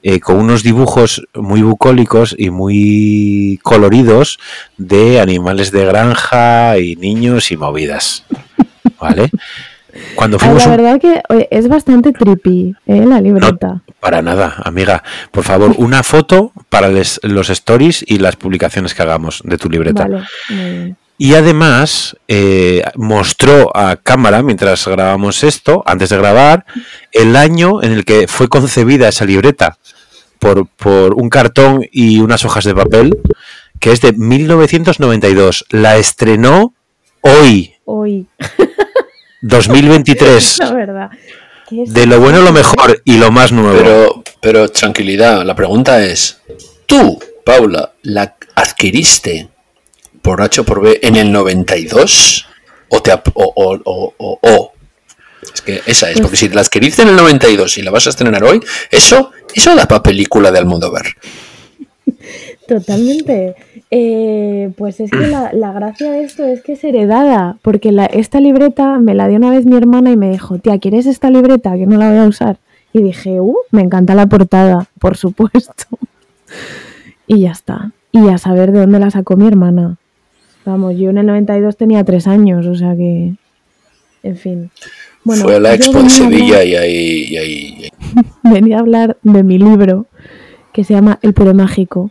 eh, con unos dibujos muy bucólicos y muy coloridos de animales de granja y niños y movidas. ¿Vale? Cuando Ah, fuimos La un- verdad que es bastante trippy, ¿eh? La libreta. no, para nada, amiga. Por favor, una foto para les- los stories y las publicaciones que hagamos de tu libreta. Vale, muy bien. Y además eh, mostró a cámara, mientras grabamos esto, antes de grabar, el año en el que fue concebida esa libreta por, por un cartón y unas hojas de papel, que es de 1992. La estrenó hoy, Hoy, 2023. la verdad. que es- De lo bueno, lo mejor y lo más nuevo. Pero, pero tranquilidad, la pregunta es, ¿tú, Paula, la adquiriste por H o por B en el 92? ¿O te ap- o, o, o, o- o? Es que esa es, porque si la adquiriste en el 92 y la vas a estrenar hoy, eso, eso da para película de Almodóvar. Totalmente. Eh, pues es que la, la gracia de esto es que es heredada, porque la- esta libreta me la dio una vez mi hermana y me dijo, tía, ¿quieres esta libreta que no la voy a usar? Y dije, uh, me encanta la portada, por supuesto. y ya está. Y a saber de dónde la sacó mi hermana. Vamos, yo en el 92 tenía tres años, o sea que... En fin. Bueno, Fue a la Expo de hablar- Sevilla y ahí, y ahí- y ahí- venía a hablar de mi libro que se llama El puré mágico.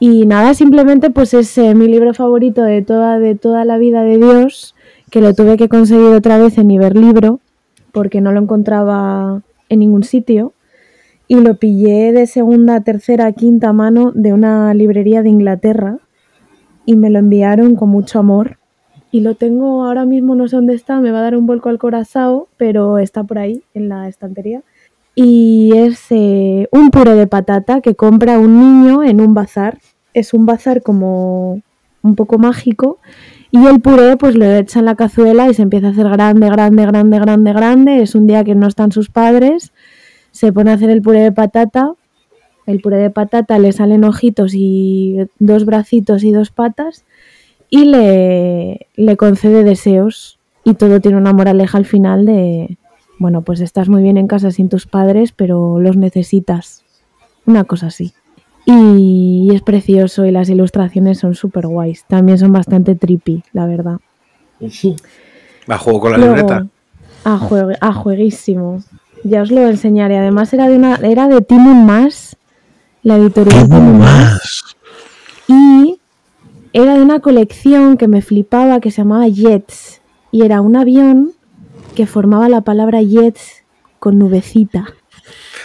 Y nada, simplemente pues es eh, mi libro favorito de toda, de toda la vida de Dios, que lo tuve que conseguir otra vez en Iberlibro, porque no lo encontraba en ningún sitio. Y lo pillé de segunda, tercera, quinta mano de una librería de Inglaterra y me lo enviaron con mucho amor. Y lo tengo ahora mismo, no sé dónde está, me va a dar un vuelco al corazón, pero está por ahí, en la estantería y es eh, un puré de patata que compra un niño en un bazar. Es un bazar como un poco mágico y el puré pues lo echa en la cazuela y se empieza a hacer grande, grande, grande, grande, grande. Es un día que no están sus padres, se pone a hacer el puré de patata. El puré de patata le salen ojitos y dos bracitos y dos patas y le, le concede deseos y todo tiene una moraleja al final de, bueno, pues estás muy bien en casa sin tus padres, pero los necesitas. Una cosa así. Y, es precioso y las ilustraciones son súper guays. También son bastante trippy, la verdad. ¿Va juego con la Luego, libreta? A, juegue- a jueguísimo. Ya os lo enseñaré. Además era de una, era de Timun Más, la editorial Timun Más. Y era de una colección que me flipaba que se llamaba Jets. Y era un avión que formaba la palabra Jets con nubecita.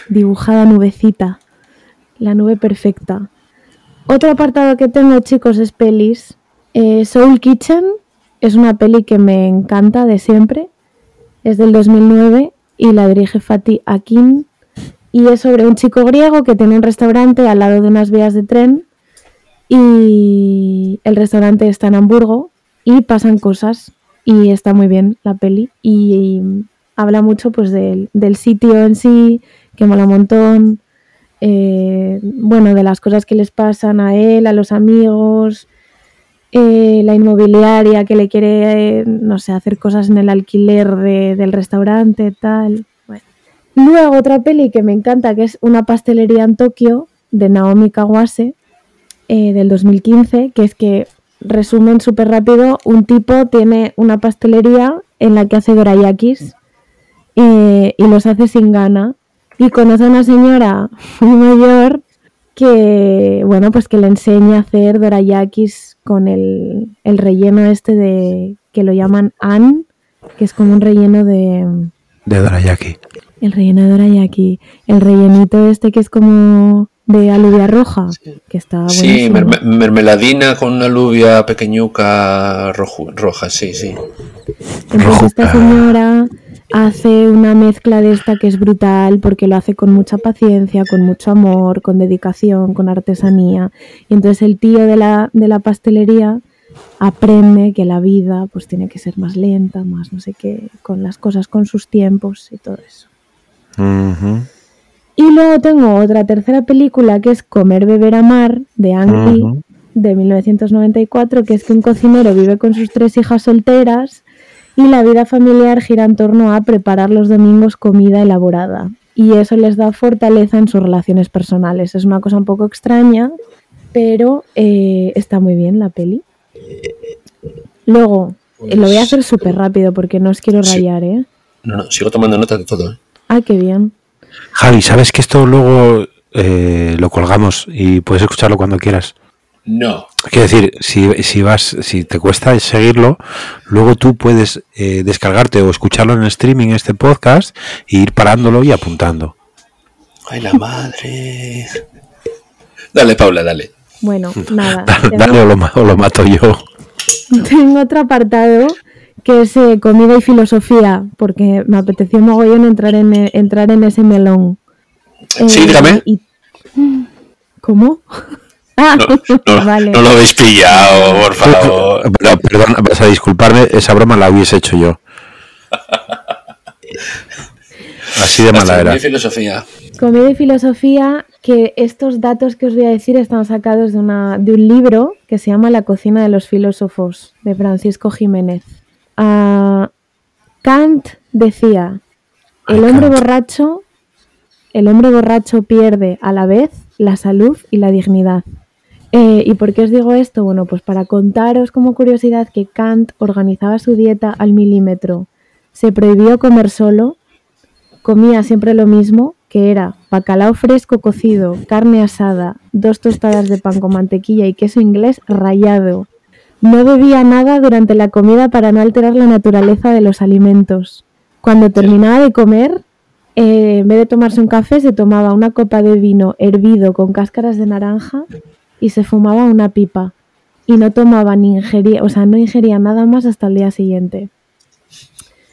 Dibujada nubecita. La nube perfecta. Otro apartado que tengo, chicos, es pelis. Eh, Soul Kitchen es una peli que me encanta de siempre. Es del 2009 y la dirige Fatih Akin. Y es sobre un chico griego que tiene un restaurante al lado de unas vías de tren. Y el restaurante está en Hamburgo y pasan cosas. Y está muy bien la peli. Y, habla mucho pues del, del sitio en sí, que mola un montón. eh, bueno, de las cosas que les pasan a él, a los amigos, eh, la inmobiliaria que le quiere, no sé, hacer cosas en el alquiler de- del restaurante, tal. Bueno. Luego otra peli que me encanta, que es Una pastelería en Tokio, de Naomi Kawase, eh, del 2015, que es que, resumen súper rápido, un tipo tiene una pastelería en la que hace dorayakis eh, y los hace sin gana. Y conoce a una señora muy mayor que, bueno, pues que le enseña a hacer dorayakis con el, el relleno este de, que lo llaman an, que es como un relleno de, De Dorayaki. el relleno de dorayaki, el rellenito este que es como de alubia roja, que está Sí, merme- mermeladina con una alubia pequeñuca rojo- roja, sí, sí. Entonces esta señora hace una mezcla de esta que es brutal porque lo hace con mucha paciencia, con mucho amor, con dedicación, con artesanía. Y entonces el tío de la, de la pastelería aprende que la vida pues tiene que ser más lenta, más no sé qué, con las cosas con sus tiempos y todo eso. Y luego tengo otra tercera película que es Comer, Beber, Amar de Ang Lee de 1994, que es que un cocinero vive con sus tres hijas solteras y la vida familiar gira en torno a preparar los domingos comida elaborada. Y eso les da fortaleza en sus relaciones personales. Es una cosa un poco extraña, pero eh, está muy bien la peli. Luego, eh, lo voy a hacer súper rápido porque no os quiero rayar, ¿eh? No, no, sigo tomando nota de todo. ¿eh? Ah, qué bien. Javi, ¿sabes que esto luego eh, lo colgamos y puedes escucharlo cuando quieras? No. Quiero decir, si, si vas, si te cuesta seguirlo, luego tú puedes eh, descargarte o escucharlo en streaming este podcast e ir parándolo y apuntando. Ay, la madre. Dale, Paula, dale. Bueno, nada. Dale, dale o, lo, o lo mato yo. Tengo otro apartado que es eh, comida y filosofía, porque me apeteció mogollón entrar en, e- entrar en ese melón. Eh, Sí, dígame. y- ¿Cómo? Ah, No, no, vale. no lo habéis pillado, por favor. Pero, perdón, vas a disculparme, esa broma la hubiese hecho yo. Así de mala era. Astronomía y filosofía. Comida y filosofía, que estos datos que os voy a decir están sacados de, una, de un libro que se llama La cocina de los filósofos, de Francisco Jiménez. Kant decía, el hombre borracho, el hombre borracho pierde a la vez la salud y la dignidad. Eh, ¿Y por qué os digo esto? Bueno, pues para contaros como curiosidad que Kant organizaba su dieta al milímetro. Se prohibió comer solo, comía siempre lo mismo, que era bacalao fresco cocido, carne asada, dos tostadas de pan con mantequilla y queso inglés rallado. No bebía nada durante la comida para no alterar la naturaleza de los alimentos. Cuando terminaba de comer, eh, en vez de tomarse un café, se tomaba una copa de vino hervido con cáscaras de naranja y se fumaba una pipa. Y no tomaba ni ingería, o sea, no ingería nada más hasta el día siguiente.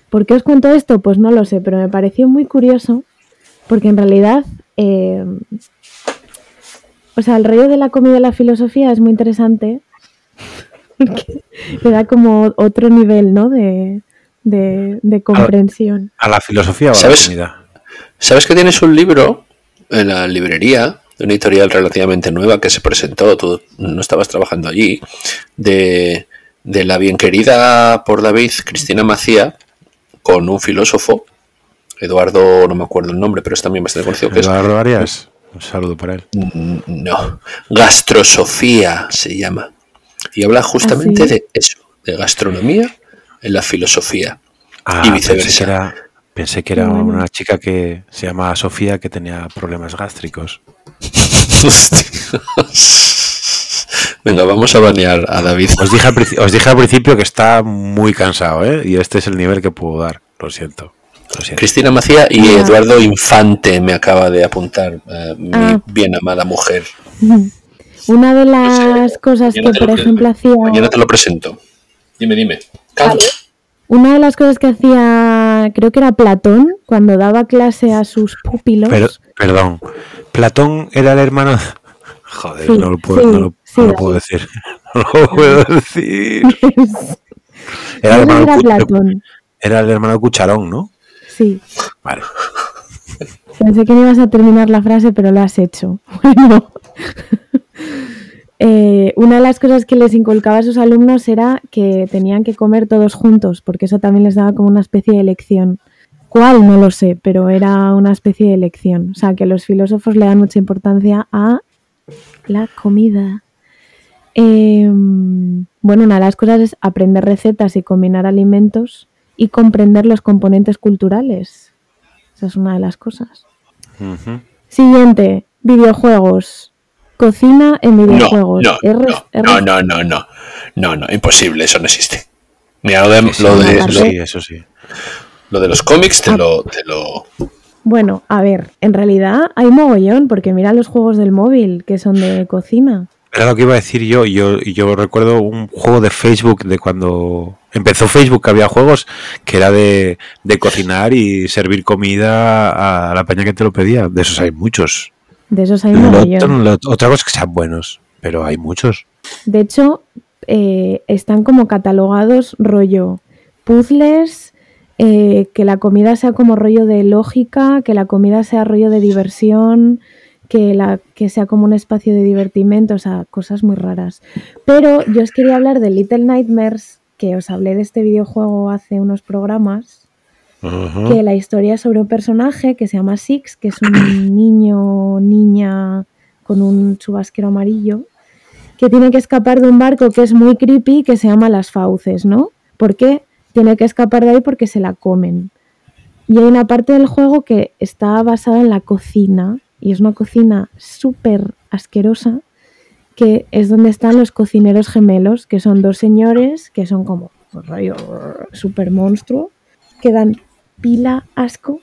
¿Por qué os cuento esto? Pues no lo sé, pero me pareció muy curioso porque en realidad, eh, o sea, el rollo de la comida y la filosofía es muy interesante. Porque Le da como otro nivel, ¿no? De, de, de comprensión. ¿A la filosofía o a la ¿Sabes? comida? ¿Sabes que tienes un libro en la librería de una editorial relativamente nueva que se presentó? Tú no estabas trabajando allí. De, de la bien querida por David, Cristina Macía, con un filósofo, Eduardo, no me acuerdo el nombre, pero es también bastante conocido, que es Eduardo Arias, un saludo para él. Mm, No, gastrosofía se llama. Y habla justamente ¿Ah, sí? de eso, de gastronomía en la filosofía. Ah, Y pensé viceversa. que era, pensé que era una chica que se llamaba Sofía que tenía problemas gástricos. Venga, vamos a banear a David. Os dije, al, os dije al principio que está muy cansado, ¿eh? Y este es el nivel que puedo dar. Lo siento. Lo siento. Cristina Macía y. Eduardo Infante me acaba de apuntar, eh, mi Ah. bien amada mujer. Una de las cosas que, por ejemplo, hacía... Mañana te lo presento. Dime, dime. Kant. Una de las cosas que hacía, creo que era Platón, cuando daba clase a sus pupilos. Pero, perdón. Platón era el hermano. Joder, Sí, no lo puedo, sí, no lo, sí, no lo David. puedo decir. No lo puedo decir. Era el hermano, era Cu- Platón, era el hermano Cucharón, ¿no? sí. Vale. Pensé que no ibas a terminar la frase, pero lo has hecho. Bueno. Eh, una de las cosas que les inculcaba a sus alumnos era que tenían que comer todos juntos, porque eso también les daba como una especie de lección. ¿Cuál? No lo sé, pero era una especie de lección. O sea, que los filósofos le dan mucha importancia a la comida. Eh, bueno, una de las cosas es aprender recetas y combinar alimentos y comprender los componentes culturales. Esa es una de las cosas. Siguiente, videojuegos. Cocina en videojuegos. no, no, no, no, no, no, no, no, imposible, eso no existe. Mira, lo de, Sí, lo sí, de- aparte- lo- sí, eso sí. lo de los cómics Ah. te lo, te lo, Bueno, a ver, en realidad hay mogollón, porque mira los juegos del móvil que son de cocina. Era lo que iba a decir yo. Yo, yo recuerdo un juego de Facebook de cuando empezó Facebook, que había juegos que era de, de cocinar y servir comida a la peña que te lo pedía. De esos hay muchos. De esos hay lo- otra cosa es que sean buenos, pero hay muchos. De hecho, eh, están como catalogados rollo puzzles, eh, que la comida sea como rollo de lógica, que la comida sea rollo de diversión, que, la, que sea como un espacio de divertimento, o sea, cosas muy raras. Pero yo os quería hablar de Little Nightmares, que os hablé de este videojuego hace unos programas, que la historia es sobre un personaje que se llama Six, que es un niño, niña con un chubasquero amarillo, que tiene que escapar de un barco que es muy creepy, que se llama Las Fauces, ¿no? ¿Por qué? Tiene que escapar de ahí porque se la comen. Y hay una parte del juego que está basada en la cocina, y es una cocina súper asquerosa, que es donde están los cocineros gemelos, que son dos señores que son como un rollo súper monstruo, que dan pila asco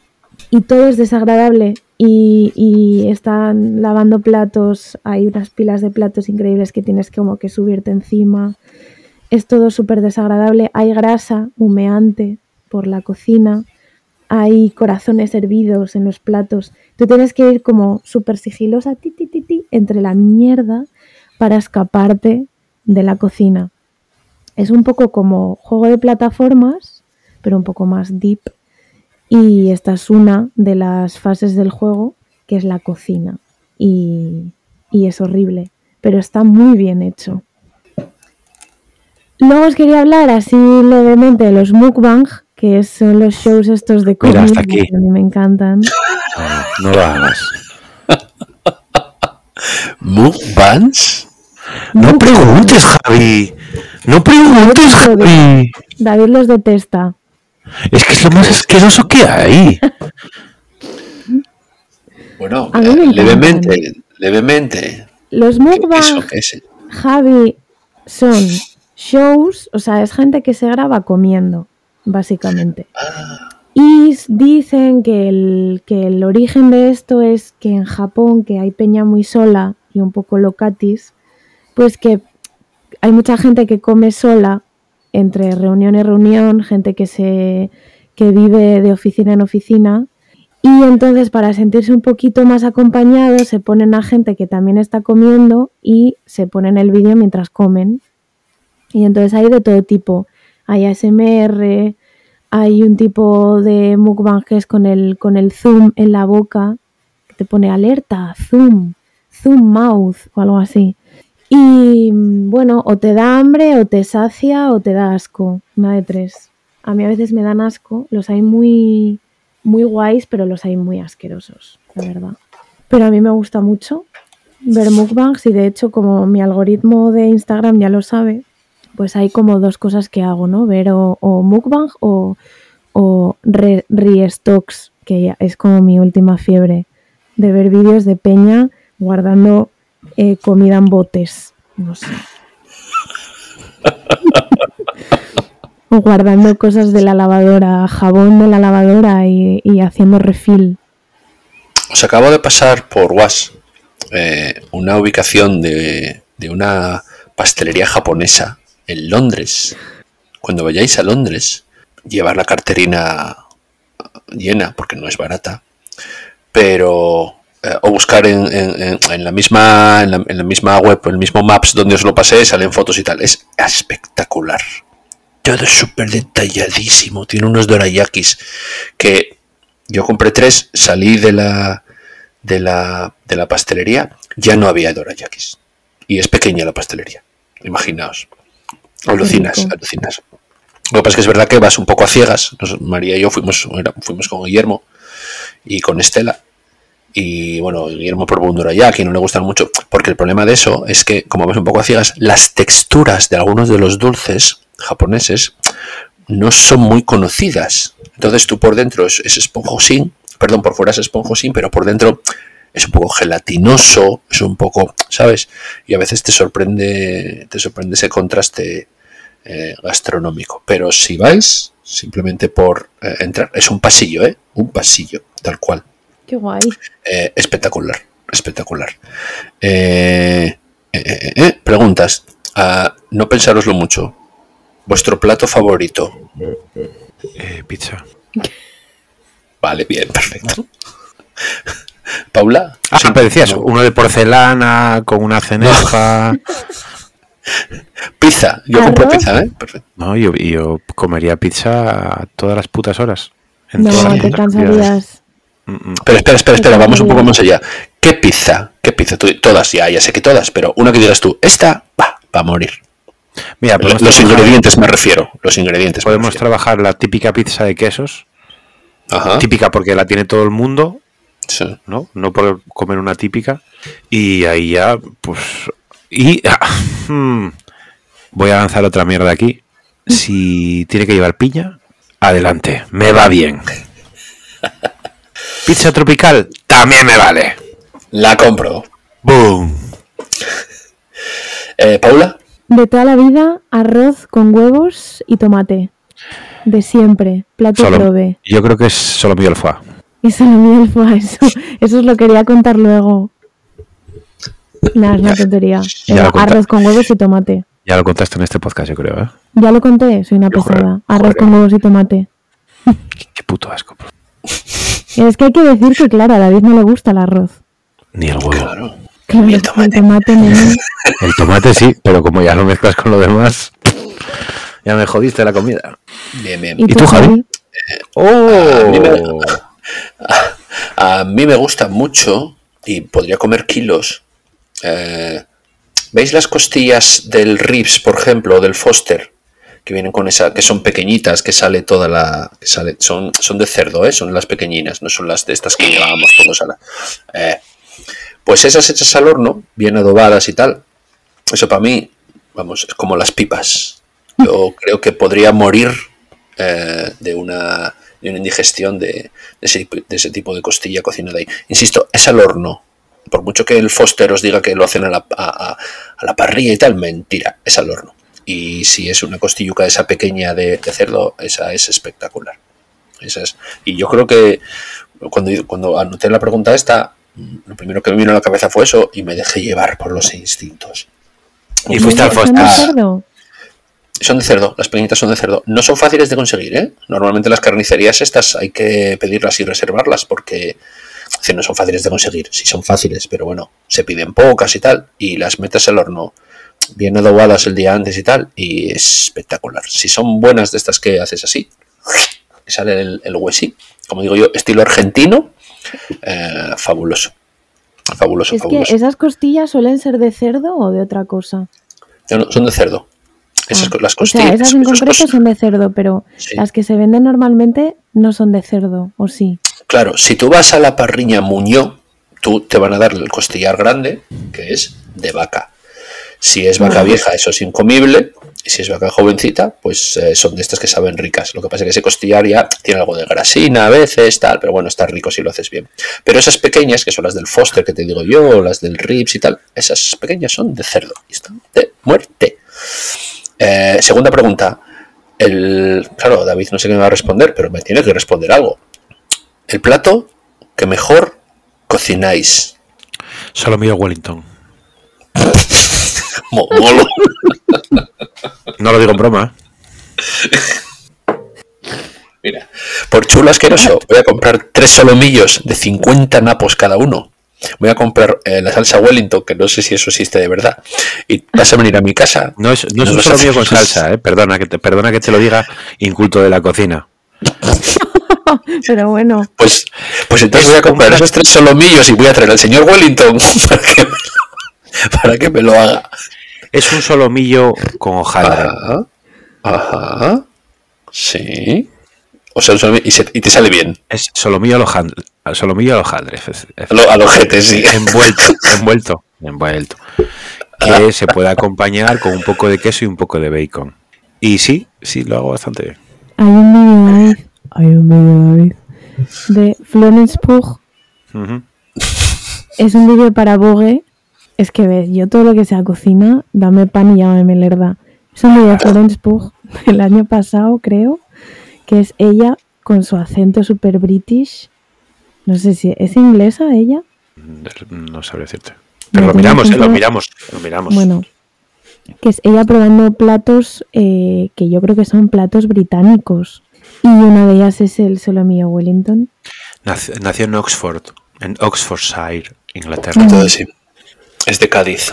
y todo es desagradable. Y, y están lavando platos, hay unas pilas de platos increíbles que tienes como que subirte encima, es todo súper desagradable, hay grasa humeante por la cocina, hay corazones hervidos en los platos, tú tienes que ir como súper sigilosa ti, ti, entre la mierda para escaparte de la cocina. Es un poco como juego de plataformas, pero un poco más deep. Y esta es una de las fases del juego, que es la cocina. Y, y es horrible, pero está muy bien hecho. Luego os quería hablar así levemente de los mukbang, que son los shows estos de Mira, comida hasta aquí. que a mí me encantan. No, no lo hagas. ¿Mukbangs? No preguntes, Javi. No preguntes, Javi. David los detesta. Es que es lo más asqueroso que hay. Bueno, eh, levemente, levemente. Los ¿Qué, qué mukbang. Javi, son shows, o sea, es gente que se graba comiendo, básicamente. Y s- dicen que el, que el origen de esto es que en Japón, que hay peña muy sola y un poco locatis, pues que hay mucha gente que come sola entre reunión y reunión, gente que se que vive de oficina en oficina y entonces para sentirse un poquito más acompañados se ponen a gente que también está comiendo y se ponen el vídeo mientras comen. Y entonces hay de todo tipo. Hay ASMR, hay un tipo de mukbang con el, con el zoom en la boca, que te pone alerta, zoom, zoom mouth o algo así. Y bueno, o te da hambre, o te sacia, o te da asco. Una de tres. A mí a veces me dan asco. Los hay muy, muy guays, pero los hay muy asquerosos, la verdad. Pero a mí me gusta mucho ver mukbangs y de hecho como mi algoritmo de Instagram ya lo sabe, pues hay como dos cosas que hago, ¿no? Ver o, o mukbang o, o re, que ya es como mi última fiebre, de ver vídeos de peña guardando eh, comida en botes, no sé. o guardando cosas de la lavadora, jabón de la lavadora y, y haciendo refill. Os acabo de pasar por Was eh, una ubicación de, de una pastelería japonesa en Londres. Cuando vayáis a Londres, llevar la carterina llena, porque no es barata, pero eh, o buscar en, en- la misma en la, en la misma web o el mismo Maps donde os lo pasé, salen fotos y tal. Es espectacular. Todo es súper detalladísimo. Tiene unos dorayakis que yo compré tres, salí de la de la, de la pastelería, ya no había dorayakis. Y es pequeña la pastelería. Imaginaos. Alucinas, alucinas. Lo que pasa es que es verdad que vas un poco a ciegas. Nos- María y yo fuimos, fuimos con Guillermo y con Estela. Y bueno, Guillermo probó un dorayaki, no le gustan mucho. Porque el problema de eso es que, como vas un poco a ciegas, las texturas de algunos de los dulces japoneses no son muy conocidas. Entonces tú por dentro es, es esponjosín, perdón, por fuera es esponjosín, pero por dentro es un poco gelatinoso, es un poco, ¿sabes? Y a veces te sorprende, te sorprende ese contraste eh, gastronómico. Pero si vais, simplemente por eh, entrar, es un pasillo, ¿eh? Un pasillo, tal cual. Qué guay. Eh, espectacular, espectacular. Eh, eh, eh, eh, preguntas. Ah, no pensároslo mucho. Vuestro plato favorito. Eh, pizza. Vale, bien, perfecto. Paula. Ah, Sí, pero decías, no. uno de porcelana con una ceneja. Pizza. Yo compro pizza, ¿eh? Perfecto. No, yo, yo comería pizza todas las putas horas. En No, todas las te cansarías. Mm, mm. Pero espera, espera, espera, vamos un poco más allá. ¿Qué pizza? ¿Qué pizza? Tú- todas, ya, ya sé que todas, pero una que digas tú, esta va, va a morir. Mira, Los trabajar- ingredientes me refiero. Los ingredientes. Podemos trabajar la típica pizza de quesos. Ajá. Típica porque la tiene todo el mundo, Sí. ¿no? No por comer una típica. Y ahí ya, pues. Y. ah, hmm, voy a lanzar otra mierda aquí. Si tiene que llevar piña, adelante. Me va bien. Pizza tropical, también me vale. La compro. ¡Boom! Eh, Paula. De toda la vida, arroz con huevos y tomate. De siempre. Plato Solo, prove. yo creo que es solo mío el foie. Y solo miel fue eso. Eso os lo quería contar luego. Nada, es una tontería. Arroz con huevos y tomate. Ya lo contaste en este podcast, yo creo, ¿eh? Ya lo conté, soy una pesada. Arroz con huevos y tomate. Qué puto asco. Es que hay que decir que, claro, a David no le gusta el arroz. Ni el huevo. Claro. Claro, Y el el tomate. tomate, nene. El tomate sí, pero como ya lo mezclas con lo demás, ya me jodiste la comida. Bien, bien. ¿Y, tú, Javi? A mí me- ¡Oh! A mí me gusta mucho y podría comer kilos. eh, ¿Veis las costillas del ribs, por ejemplo, o del Foster? Que vienen con esa, que son pequeñitas, que sale toda la. Que sale, son, son de cerdo, ¿eh? son las pequeñinas, no son las de estas que llevábamos todos a la. eh, pues esas hechas al horno, bien adobadas y tal. Eso para mí, vamos, es como las pipas. Yo creo que podría morir eh, de, una, de una indigestión de, de ese, tipo de costilla cocinada ahí. Insisto, es al horno. Por mucho que el Foster os diga que lo hacen a la, a- a la parrilla y tal, mentira, es al horno. Y si es una costilluca esa pequeña de, de cerdo, esa es espectacular. Esa es. Y yo creo que cuando, cuando anoté la pregunta esta, lo primero que me vino a la cabeza fue eso y me dejé llevar por los instintos. Y fuiste al ¿Son de Foster. cerdo? Son de cerdo, las pequeñitas son de cerdo. No son fáciles de conseguir, ¿eh? Normalmente las carnicerías estas hay que pedirlas y reservarlas porque decir, no son fáciles de conseguir. Sí son fáciles, pero bueno, se piden pocas y tal. Y las metes al horno bien adobadas el día antes y tal. Y es espectacular. Si son buenas de estas que haces así, sale el, el huesí, como digo yo, estilo argentino, eh, fabuloso. Fabuloso, Es que esas costillas suelen ser de cerdo o de otra cosa. No, no, son de cerdo. Esas, Ah, las o sea, costillas. esas en concreto son de cerdo, pero Sí. las que se venden normalmente no son de cerdo, ¿o sí? Claro, si tú vas a la parrilla Muñoz, tú te van a dar el costillar grande, que es de vaca. Si es vaca vieja, eso es incomible. Y si es vaca jovencita, pues eh, son de estas que saben ricas. Lo que pasa es que ese costillar ya tiene algo de grasina a veces, tal, pero bueno, está rico si lo haces bien. Pero esas pequeñas, que son las del Foster que te digo yo, o las del Rips y tal, esas pequeñas son de cerdo y están de muerte. Eh, segunda pregunta. El, claro, David no sé qué me va a responder, pero me tiene que responder algo. El plato que mejor cocináis. Solo mío Wellington. Molo. No lo digo en broma. ¿eh? Mira, por chulo asqueroso, voy a comprar tres solomillos de 50 napos cada uno. Voy a comprar eh, la salsa Wellington, que no sé si eso existe de verdad. Y vas a venir a mi casa. No es, no es un vas a solo mío hacer- con salsa, ¿eh? Perdona que, te, perdona que te lo diga, inculto de la cocina. Pero bueno, Pues, pues entonces Es voy a comprar comprar- esos tres solomillos y voy a traer al señor Wellington para que me lo, para que me lo haga. Es un solomillo con hojaldre. Ajá. Ajá. Sí. O sea, un solomillo- y, se- y te sale bien. Es solomillo al hojaldre. Solomillo al hojaldre. lo- Al ojete, sí. Envuelto, envuelto, envuelto. Que se puede acompañar con un poco de queso y un poco de bacon. Y sí, sí, lo hago bastante bien. hay un vídeo David, hay un vídeo David, de Florence Pugh. Ujú. Es un vídeo para Vogue. Es que ves, yo todo lo que sea cocina, dame pan y llámame lerda. Es un vídeo de Florence Pugh del año pasado, creo, que es ella con su acento super british. No sé si es inglesa ella. No sabría decirte. Pero lo tiene miramos, eh, lo miramos, lo miramos. Bueno, que es ella probando platos eh, que yo creo que son platos británicos. Y una de ellas es el solomillo Wellington. Nac- Nació en Oxford, en Oxfordshire, Inglaterra. Entonces sí. Es de Cádiz.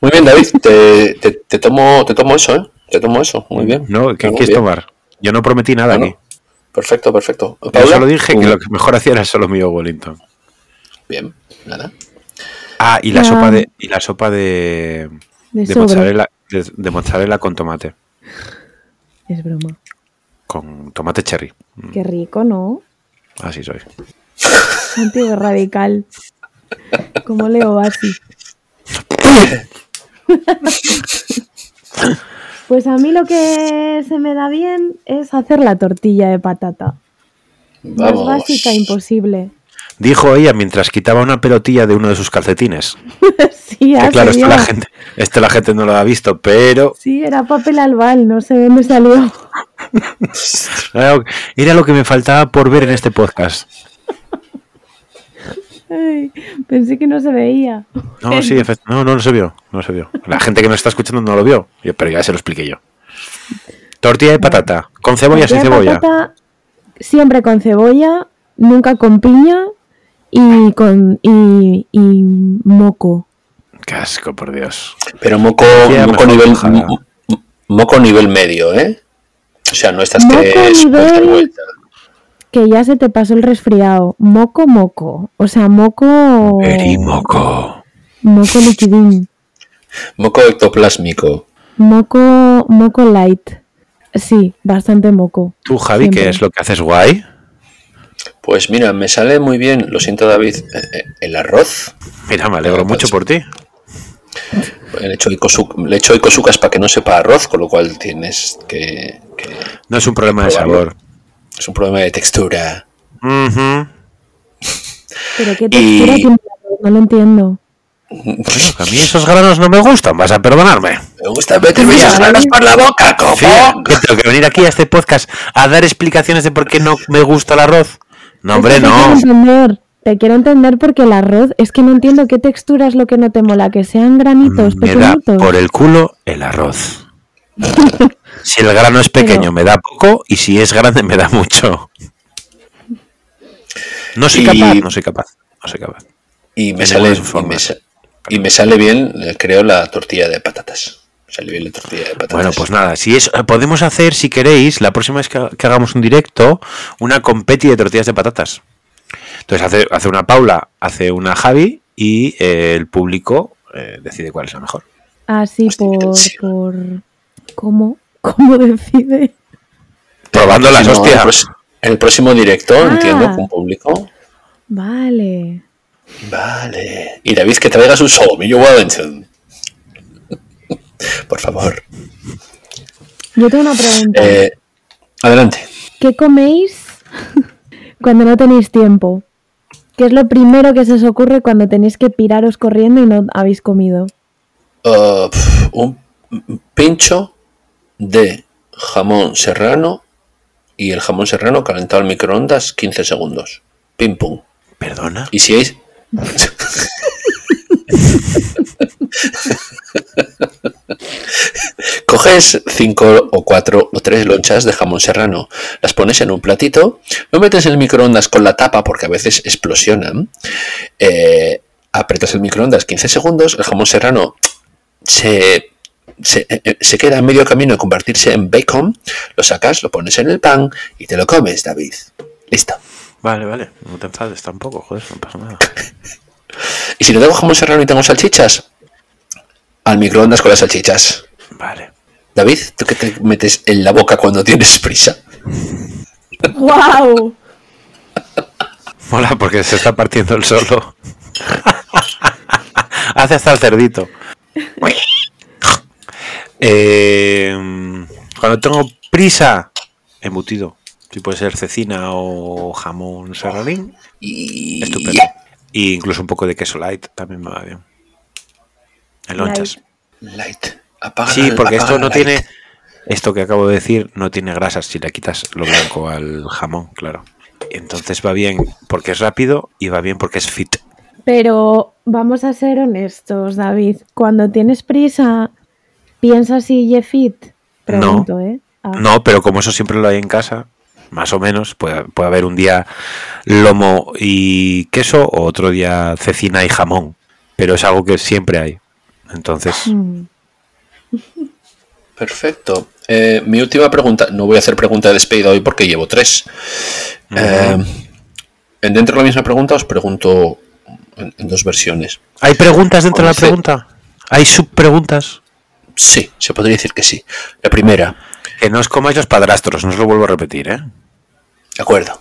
Muy bien, David, te, te- te tomo, te tomo eso, ¿eh? Te tomo eso. Muy bien. No, ¿qué quieres bien. tomar? Yo no prometí nada Bueno, aquí. Perfecto, perfecto. Yo solo dije que lo que mejor hacía era solo mío Wellington. Bien, nada. Ah, y la Ah. sopa de y la sopa de, De mozzarella de, de mozzarella con tomate, Es broma. con tomate cherry. Qué rico, ¿no? Así soy. Antiguo radical. Como Leo Bassi. Pues a mí lo que se me da bien es hacer la tortilla de patata. Vamos. Más básica imposible. Dijo ella mientras quitaba una pelotilla de uno de sus calcetines. sí, Que ya claro, esto la gente, esto la gente no lo ha visto, pero Sí, era papel albal, no sé dónde salió. era lo que me faltaba por ver en este podcast. Ay, pensé que no se veía. No, sí, no, no, no se vio, no se vio. La gente que nos está escuchando no lo vio, pero ya se lo expliqué yo. Tortilla de patata, con cebolla sin Tortilla de cebolla. patata, siempre con cebolla, nunca con piña y con y, y moco. Qué asco, por Dios. Pero moco, moco nivel moco nivel medio, ¿eh? O sea, no estás Moco que nivel- vuelta. Que ya se te pasó el resfriado. Moco, moco. O sea, moco. Very moco. Moco liquidín. Moco ectoplásmico. Moco, moco light. Sí, bastante moco. Tú, Javi, ¿qué es lo que haces guay? Pues mira, me sale muy bien, lo siento David, eh, eh, el arroz. Mira, me alegro mucho por ti. Le echo, ikosu- le echo ikosukas para que no sepa arroz, con lo cual tienes que, que- No es un problema de sabor. Es un problema de textura. Ujú. Pero qué Y- textura tiene el arroz, no lo entiendo. Bueno, que a mí esos granos no me gustan, vas a perdonarme. Me gusta meterme esas granos por la boca, Sí, que tengo que venir aquí a este podcast a dar explicaciones de por qué no me gusta el arroz. No, hombre, que Te quiero no. entender. Te quiero entender porque el arroz es que no entiendo qué textura es lo que no te mola, que sean granitos Me da pequeñitos. por el culo el arroz. Si el grano es pequeño Pero- me da poco y si es grande me da mucho. No soy Y- capaz, no soy capaz, no soy capaz. Y me, sale, y, me, y me sale bien, eh, creo, la tortilla de patatas. Me sale bien la tortilla de patatas. Bueno, pues nada, si es, podemos hacer, si queréis, la próxima vez que, que hagamos un directo, una competi de tortillas de patatas. Entonces hace, hace una Paula, hace una Javi y eh, el público eh, decide cuál es la mejor. Ah, sí, Hostia, qué por, por... ¿Cómo? ¿Cómo decide? Probando las próximo- hostias. el En el próximo directo, Ah. entiendo, con público. Vale. Vale. Y David, que traigas un solomillo Wellington. Por favor. Yo tengo una pregunta. Eh, adelante. ¿Qué coméis cuando no tenéis tiempo? ¿Qué es lo primero que se os ocurre cuando tenéis que piraros corriendo y no habéis comido? Uh, un pincho de jamón serrano y el jamón serrano calentado al microondas 15 segundos. Pim pum. Perdona. Y si es. Coges cinco o cuatro o tres lonchas de jamón serrano, las pones en un platito, lo metes en el microondas con la tapa porque a veces explosionan, eh, apretas el microondas 15 segundos, el jamón serrano se, se, eh, eh, se queda a medio camino de convertirse en bacon, lo sacas, lo pones en el pan y te lo comes, David. Listo. Vale, vale, no te enfades tampoco, joder, no pasa nada. Y si no tengo jamón serrano y tengo salchichas, al microondas con las salchichas. Vale. David, ¿tú qué te metes en la boca cuando tienes prisa? ¡Wow! Mola porque se está partiendo el solo. Hace hasta el cerdito. Eh, cuando tengo prisa, embutido. Si puede ser cecina o jamón serranín, Y... estupendo. Y incluso un poco de queso light también me va bien. En lonchas. Light. Apaga Sí, porque apaga esto no light. tiene esto que acabo de decir no tiene grasas si le quitas lo blanco al jamón, claro. Entonces va bien porque es rápido y va bien porque es fit. Pero vamos a ser honestos, David. Cuando tienes prisa, ¿piensas si ye fit? Pregunto, ¿eh? Ah. No, pero como eso siempre lo hay en casa, más o menos, puede, puede haber un día lomo y queso o otro día cecina y jamón, pero es algo que siempre hay. Entonces, Mm. Perfecto. Eh, mi última pregunta, no voy a hacer pregunta de despedida hoy porque llevo tres. Eh, en dentro de la misma pregunta os pregunto en, en dos versiones. ¿hay preguntas dentro de la pregunta? ¿Hay subpreguntas? Sí, se podría decir que sí. La primera, Que no os comáis los padrastros, no os lo vuelvo a repetir, ¿eh? de acuerdo.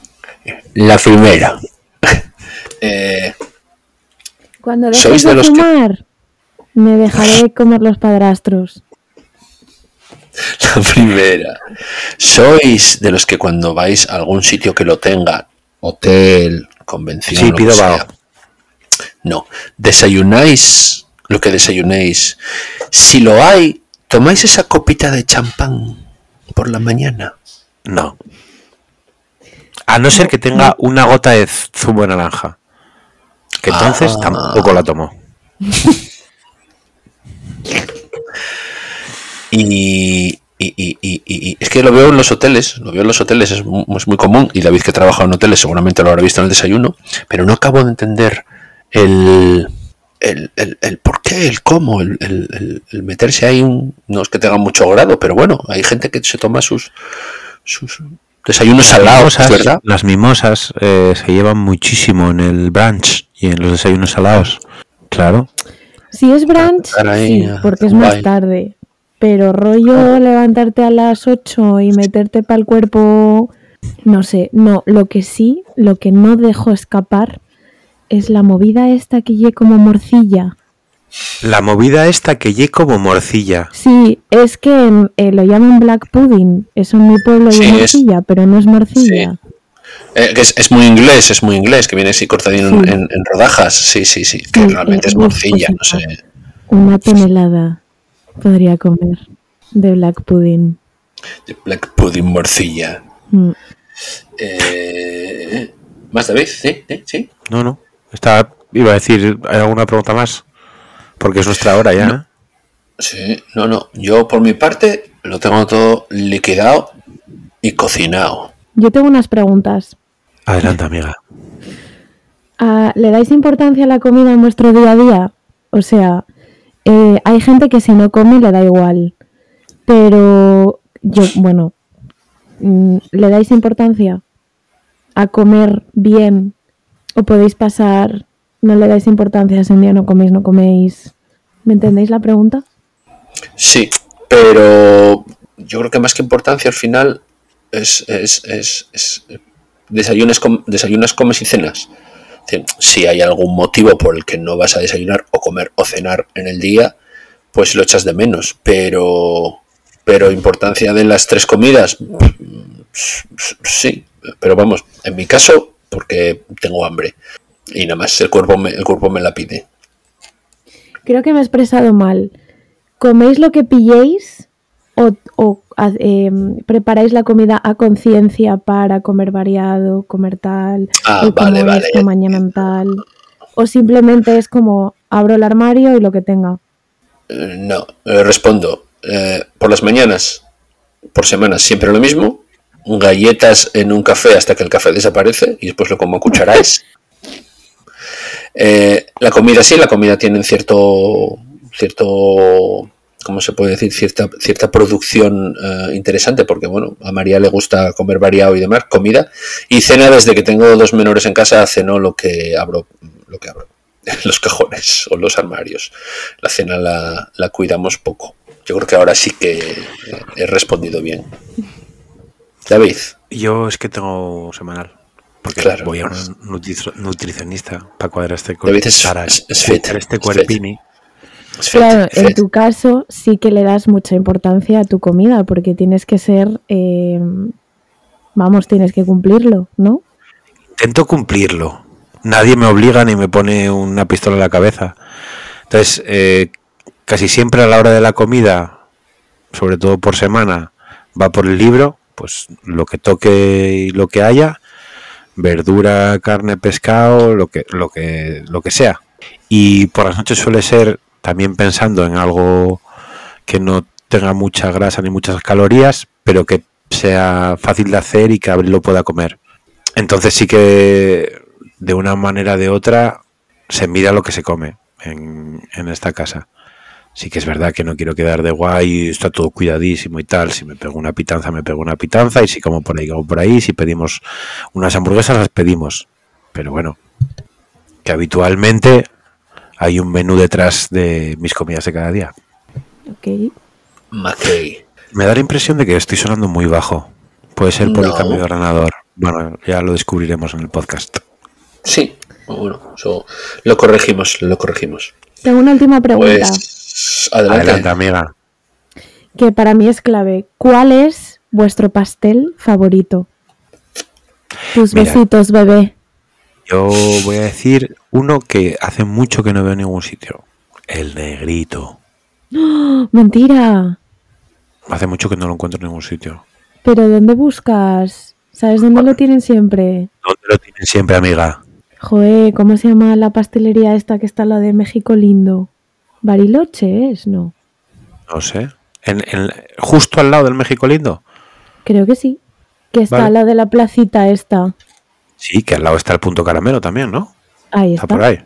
La primera. Eh, Cuando dejes ¿Sois de, de los que- fumar, me dejaré de comer los padrastros. La primera. ¿Sois de los que cuando vais a algún sitio que lo tenga, hotel, convención, Sí, lo pido que sea, vago. No. ¿Desayunáis lo que desayunéis? Si lo hay, ¿tomáis esa copita de champán por la mañana? No. A no ser que tenga una gota de zumo de naranja. Que entonces Ah. tampoco la tomo. Y, y- y- y- y- es que lo veo en los hoteles, lo veo en los hoteles, es mu- es muy común, y David que trabaja en hoteles seguramente lo habrá visto en el desayuno, pero no acabo de entender el, el, el- el por qué, el cómo, el, el- el- el meterse ahí, un, no es que tenga mucho grado, pero bueno, hay gente que se toma sus, sus desayunos salados, Mimosas, ¿verdad? Las mimosas eh, se llevan muchísimo en el brunch y en los desayunos salados. Claro. Si es brunch, ahí, sí, ah, porque es más tarde. Pero rollo levantarte a las 8 y meterte para el cuerpo, no sé, no, lo que sí, lo que no dejo escapar es la movida esta que lle como morcilla. La movida esta que lle como morcilla. Sí, es que en- eh, lo llaman black pudding, eso en mi pueblo Sí, es es- morcilla, pero no es morcilla. Eh, que es, es muy inglés, es muy inglés, que viene así cortadito en, Sí. en- en rodajas, sí, sí, sí, que Sí, realmente es morcilla, no sé. Una tonelada podría comer de black pudding. de Black Pudding morcilla. Mm. Eh, ¿Más David? ¿Sí? ¿Sí? ¿Sí? No, no. Estaba, iba a decir, ¿hay alguna pregunta más? Porque es nuestra hora ya. ¿eh? Sí, no, no. Yo por mi parte lo tengo todo liquidado y cocinado. Yo tengo unas preguntas. Adelante, amiga. Ah, ¿Le dais importancia a la comida en vuestro día a día? O sea, eh, hay gente que si no come le da igual. Pero yo, bueno, mm, ¿le dais importancia a comer bien? ¿O podéis pasar, no le dais importancia si un día no coméis, no coméis? ¿Me entendéis la pregunta? Sí, pero yo creo que más que importancia al final es, es, es, es desayunes, com- desayunas, comes y cenas. Si hay algún motivo por el que no vas a desayunar o comer o cenar en el día, pues lo echas de menos. Pero, pero importancia de las tres comidas, sí. Pero vamos, en mi caso, porque tengo hambre y nada más el cuerpo me, el cuerpo me la pide. Creo que me he expresado mal. ¿Coméis lo que pilléis o, em, preparáis la comida a conciencia para comer variado, comer tal, Ah, vale. esto, mañana tal? ¿O simplemente es como abro el armario y lo que tenga? Eh, No, eh, respondo. eh, por las mañanas, por semanas, siempre lo mismo. Galletas en un café hasta que el café desaparece y después lo como a cucharáis. Eh, la comida sí, la comida tiene cierto, cierto, ¿cómo se puede decir? Cierta, cierta producción eh, interesante porque, bueno, a María le gusta comer variado y demás, comida. Y cena desde que tengo dos menores en casa, ceno lo que abro, lo que abro, los cajones o los armarios. La cena la, la cuidamos poco. Yo creo que ahora sí que he respondido bien. David, Yo es que tengo semanal. Porque Claro. voy a un nutri- nutricionista para cuadrar este David es- para es- es fit, cuadrar este cuerpini. es fit, Claro, en tu caso sí que le das mucha importancia a tu comida porque tienes que ser, em, vamos, tienes que cumplirlo, ¿no? Intento cumplirlo. Nadie me obliga ni me pone una pistola en la cabeza. Entonces, eh, casi siempre a la hora de la comida sobre todo por semana, va por el libro, pues lo que toque y lo que haya, verdura, carne, pescado, lo que, lo que, lo que sea. Y por las noches suele ser también pensando en algo que no tenga mucha grasa ni muchas calorías, pero que sea fácil de hacer y que Abril lo pueda comer. Entonces sí que de una manera o de otra se mira lo que se come en, en esta casa. Sí que es verdad que no quiero quedar de guay, está todo cuidadísimo y tal. Si me pego una pitanza, me pego una pitanza. Y si como por ahí, como por ahí. Si pedimos unas hamburguesas, las pedimos. Pero bueno, que habitualmente hay un menú detrás de mis comidas de cada día. Ok. McKay. Me da la impresión de que estoy sonando muy bajo. Puede ser por el cambio de ordenador. Bueno, ya lo descubriremos en el podcast. Sí, bueno, lo corregimos, lo corregimos. Tengo una última pregunta Pues adelante. Adelante, amiga. que para mí es clave. ¿Cuál es vuestro pastel favorito? Tus Mira. besitos, bebé. Yo voy a decir uno que hace mucho que no veo en ningún sitio. El negrito. ¡Oh, mentira. Hace mucho que no lo encuentro en ningún sitio. Pero ¿dónde buscas? ¿Sabes dónde lo tienen siempre? ¿Dónde lo tienen siempre, amiga? Joder, ¿cómo se llama la pastelería esta que está la de México Lindo? Bariloche es, ¿no? No sé. En, en- justo al lado del México Lindo. Creo que sí. Que está Vale. la de la placita esta. Sí, que al lado está el punto caramelo también, ¿no? Ahí Está está. por ahí.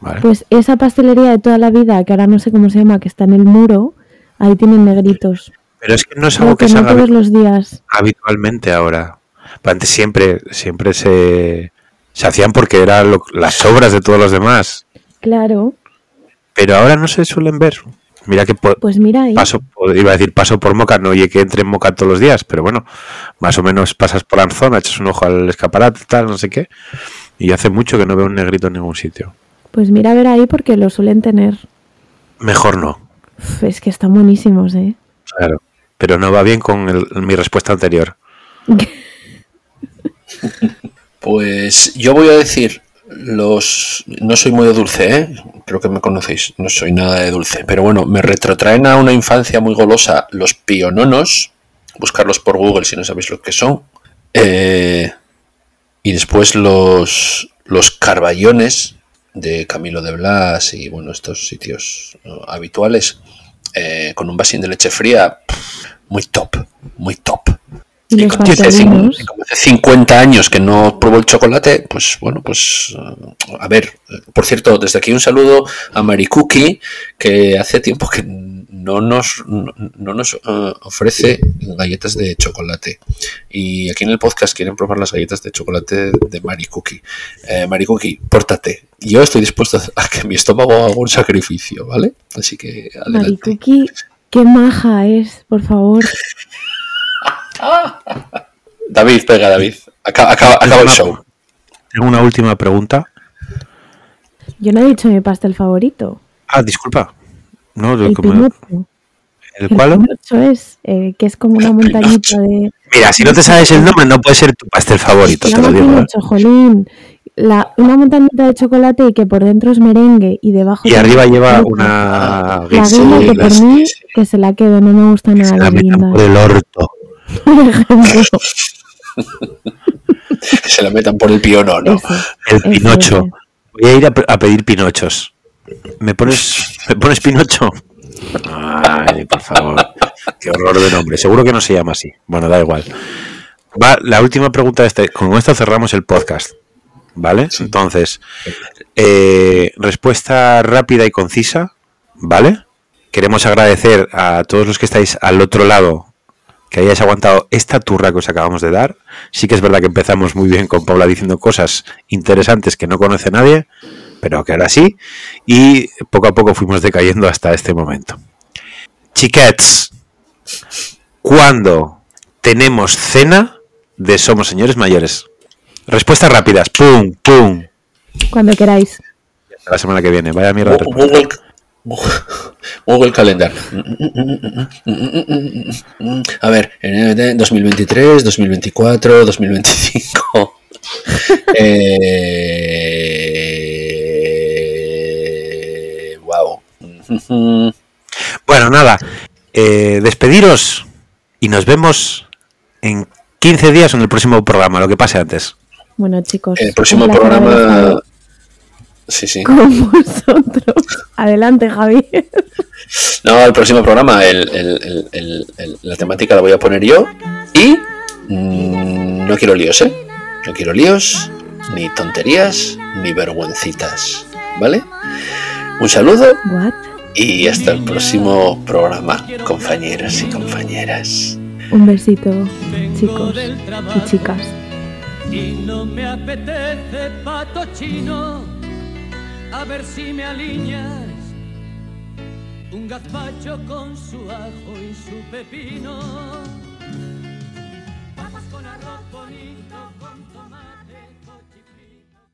Vale. Pues esa pastelería de toda la vida, que ahora no sé cómo se llama, que está en el muro, ahí tienen negritos. Pero es que no es algo que que se no haga todos los días. habitualmente ahora. Antes siempre, siempre se, se hacían porque eran las sobras de todos los demás. Claro. Pero ahora no se suelen ver. Mira que po- Pues mira ahí. paso, iba a decir paso por Moca, no oye que entre en Moca todos los días, pero bueno, más o menos pasas por la zona, echas un ojo al escaparate, tal, no sé qué. Y hace mucho que no veo un negrito en ningún sitio. Pues mira a ver ahí porque lo suelen tener. Mejor no, Uf, es que están buenísimos, ¿eh? claro. Pero no va bien con el- mi respuesta anterior. Pues yo voy a decir los no soy muy dulce, ¿eh? creo que me conocéis, no soy nada de dulce, pero bueno, me retrotraen a una infancia muy golosa los piononos, buscarlos por Google si no sabéis lo que son, Eh, y después los los carballones de Camilo de Blas y bueno estos sitios habituales eh, con un vasín de leche fría, muy top, muy top. Y como hace cin- pastelinos. y como hace 50 años que no pruebo el chocolate, pues bueno, pues eh, a ver, eh, por cierto, desde aquí un saludo a Mari Cookie, que hace tiempo que no nos, no, no nos eh, ofrece galletas de chocolate. Y aquí en el podcast quieren probar las galletas de chocolate de Mari Cookie. Eh, Mari Cookie, pórtate. Yo estoy dispuesto a que mi estómago haga un sacrificio, ¿vale? Así que adelante. Qué maja es, por favor. David, pega, David. Acaba, acaba, acaba el show. Tengo una última pregunta. Yo no he dicho mi pastel favorito. Ah, disculpa. No, El pinocho. ¿El El cuál? pinocho es, eh, que es como una montañita de... Mira, si no te sabes el nombre, no puede ser tu pastel favorito, te lo digo. ¿eh? pinocho, jolín. La, una montañita de chocolate y que por dentro es merengue y debajo... Y arriba lleva fruta. una La guisa guinda que por mí, que se la quede, no me gusta que nada se la metan por el orto. Por ejemplo, Que se la metan por el piono, ¿no? eso. El pinocho. eso. Voy a ir a pedir pinochos. ¿Me pones, ¿Me pones pinocho? Ay, por favor. Qué horror de nombre. Seguro que no se llama así. Bueno, da igual. Va, la última pregunta de este. Con esto cerramos el podcast. ¿Vale? Entonces, eh, respuesta rápida y concisa. ¿Vale? Queremos agradecer a todos los que estáis al otro lado que hayáis aguantado esta turra que os acabamos de dar. Sí que es verdad que empezamos muy bien con Paula diciendo cosas interesantes que no conoce nadie, pero que ahora sí. Y poco a poco fuimos decayendo hasta este momento. Chiquets, ¿cuándo tenemos cena de Somos Señores Mayores? Respuestas rápidas. Pum, pum. Cuando queráis. La semana que viene. Vaya mierda. Google, Calendar. A ver, en 2023, 2024, 2025. Eh, wow. Bueno, nada. Eh, despediros y nos vemos en 15 días o en el próximo programa, lo que pase antes. Bueno, chicos. En el próximo programa. Sí, sí. Con vosotros. Adelante, Javier. No, el próximo programa, el- el- el- el- el- la temática la voy a poner yo. Y mm, no quiero líos, ¿eh? No quiero líos, ni tonterías, ni vergüencitas. ¿Vale? Un saludo What? y hasta el próximo programa, compañeros y compañeras. Un besito, chicos y chicas. Y no me apetece pato chino, a ver si me alineas un gazpacho con su ajo y su pepino.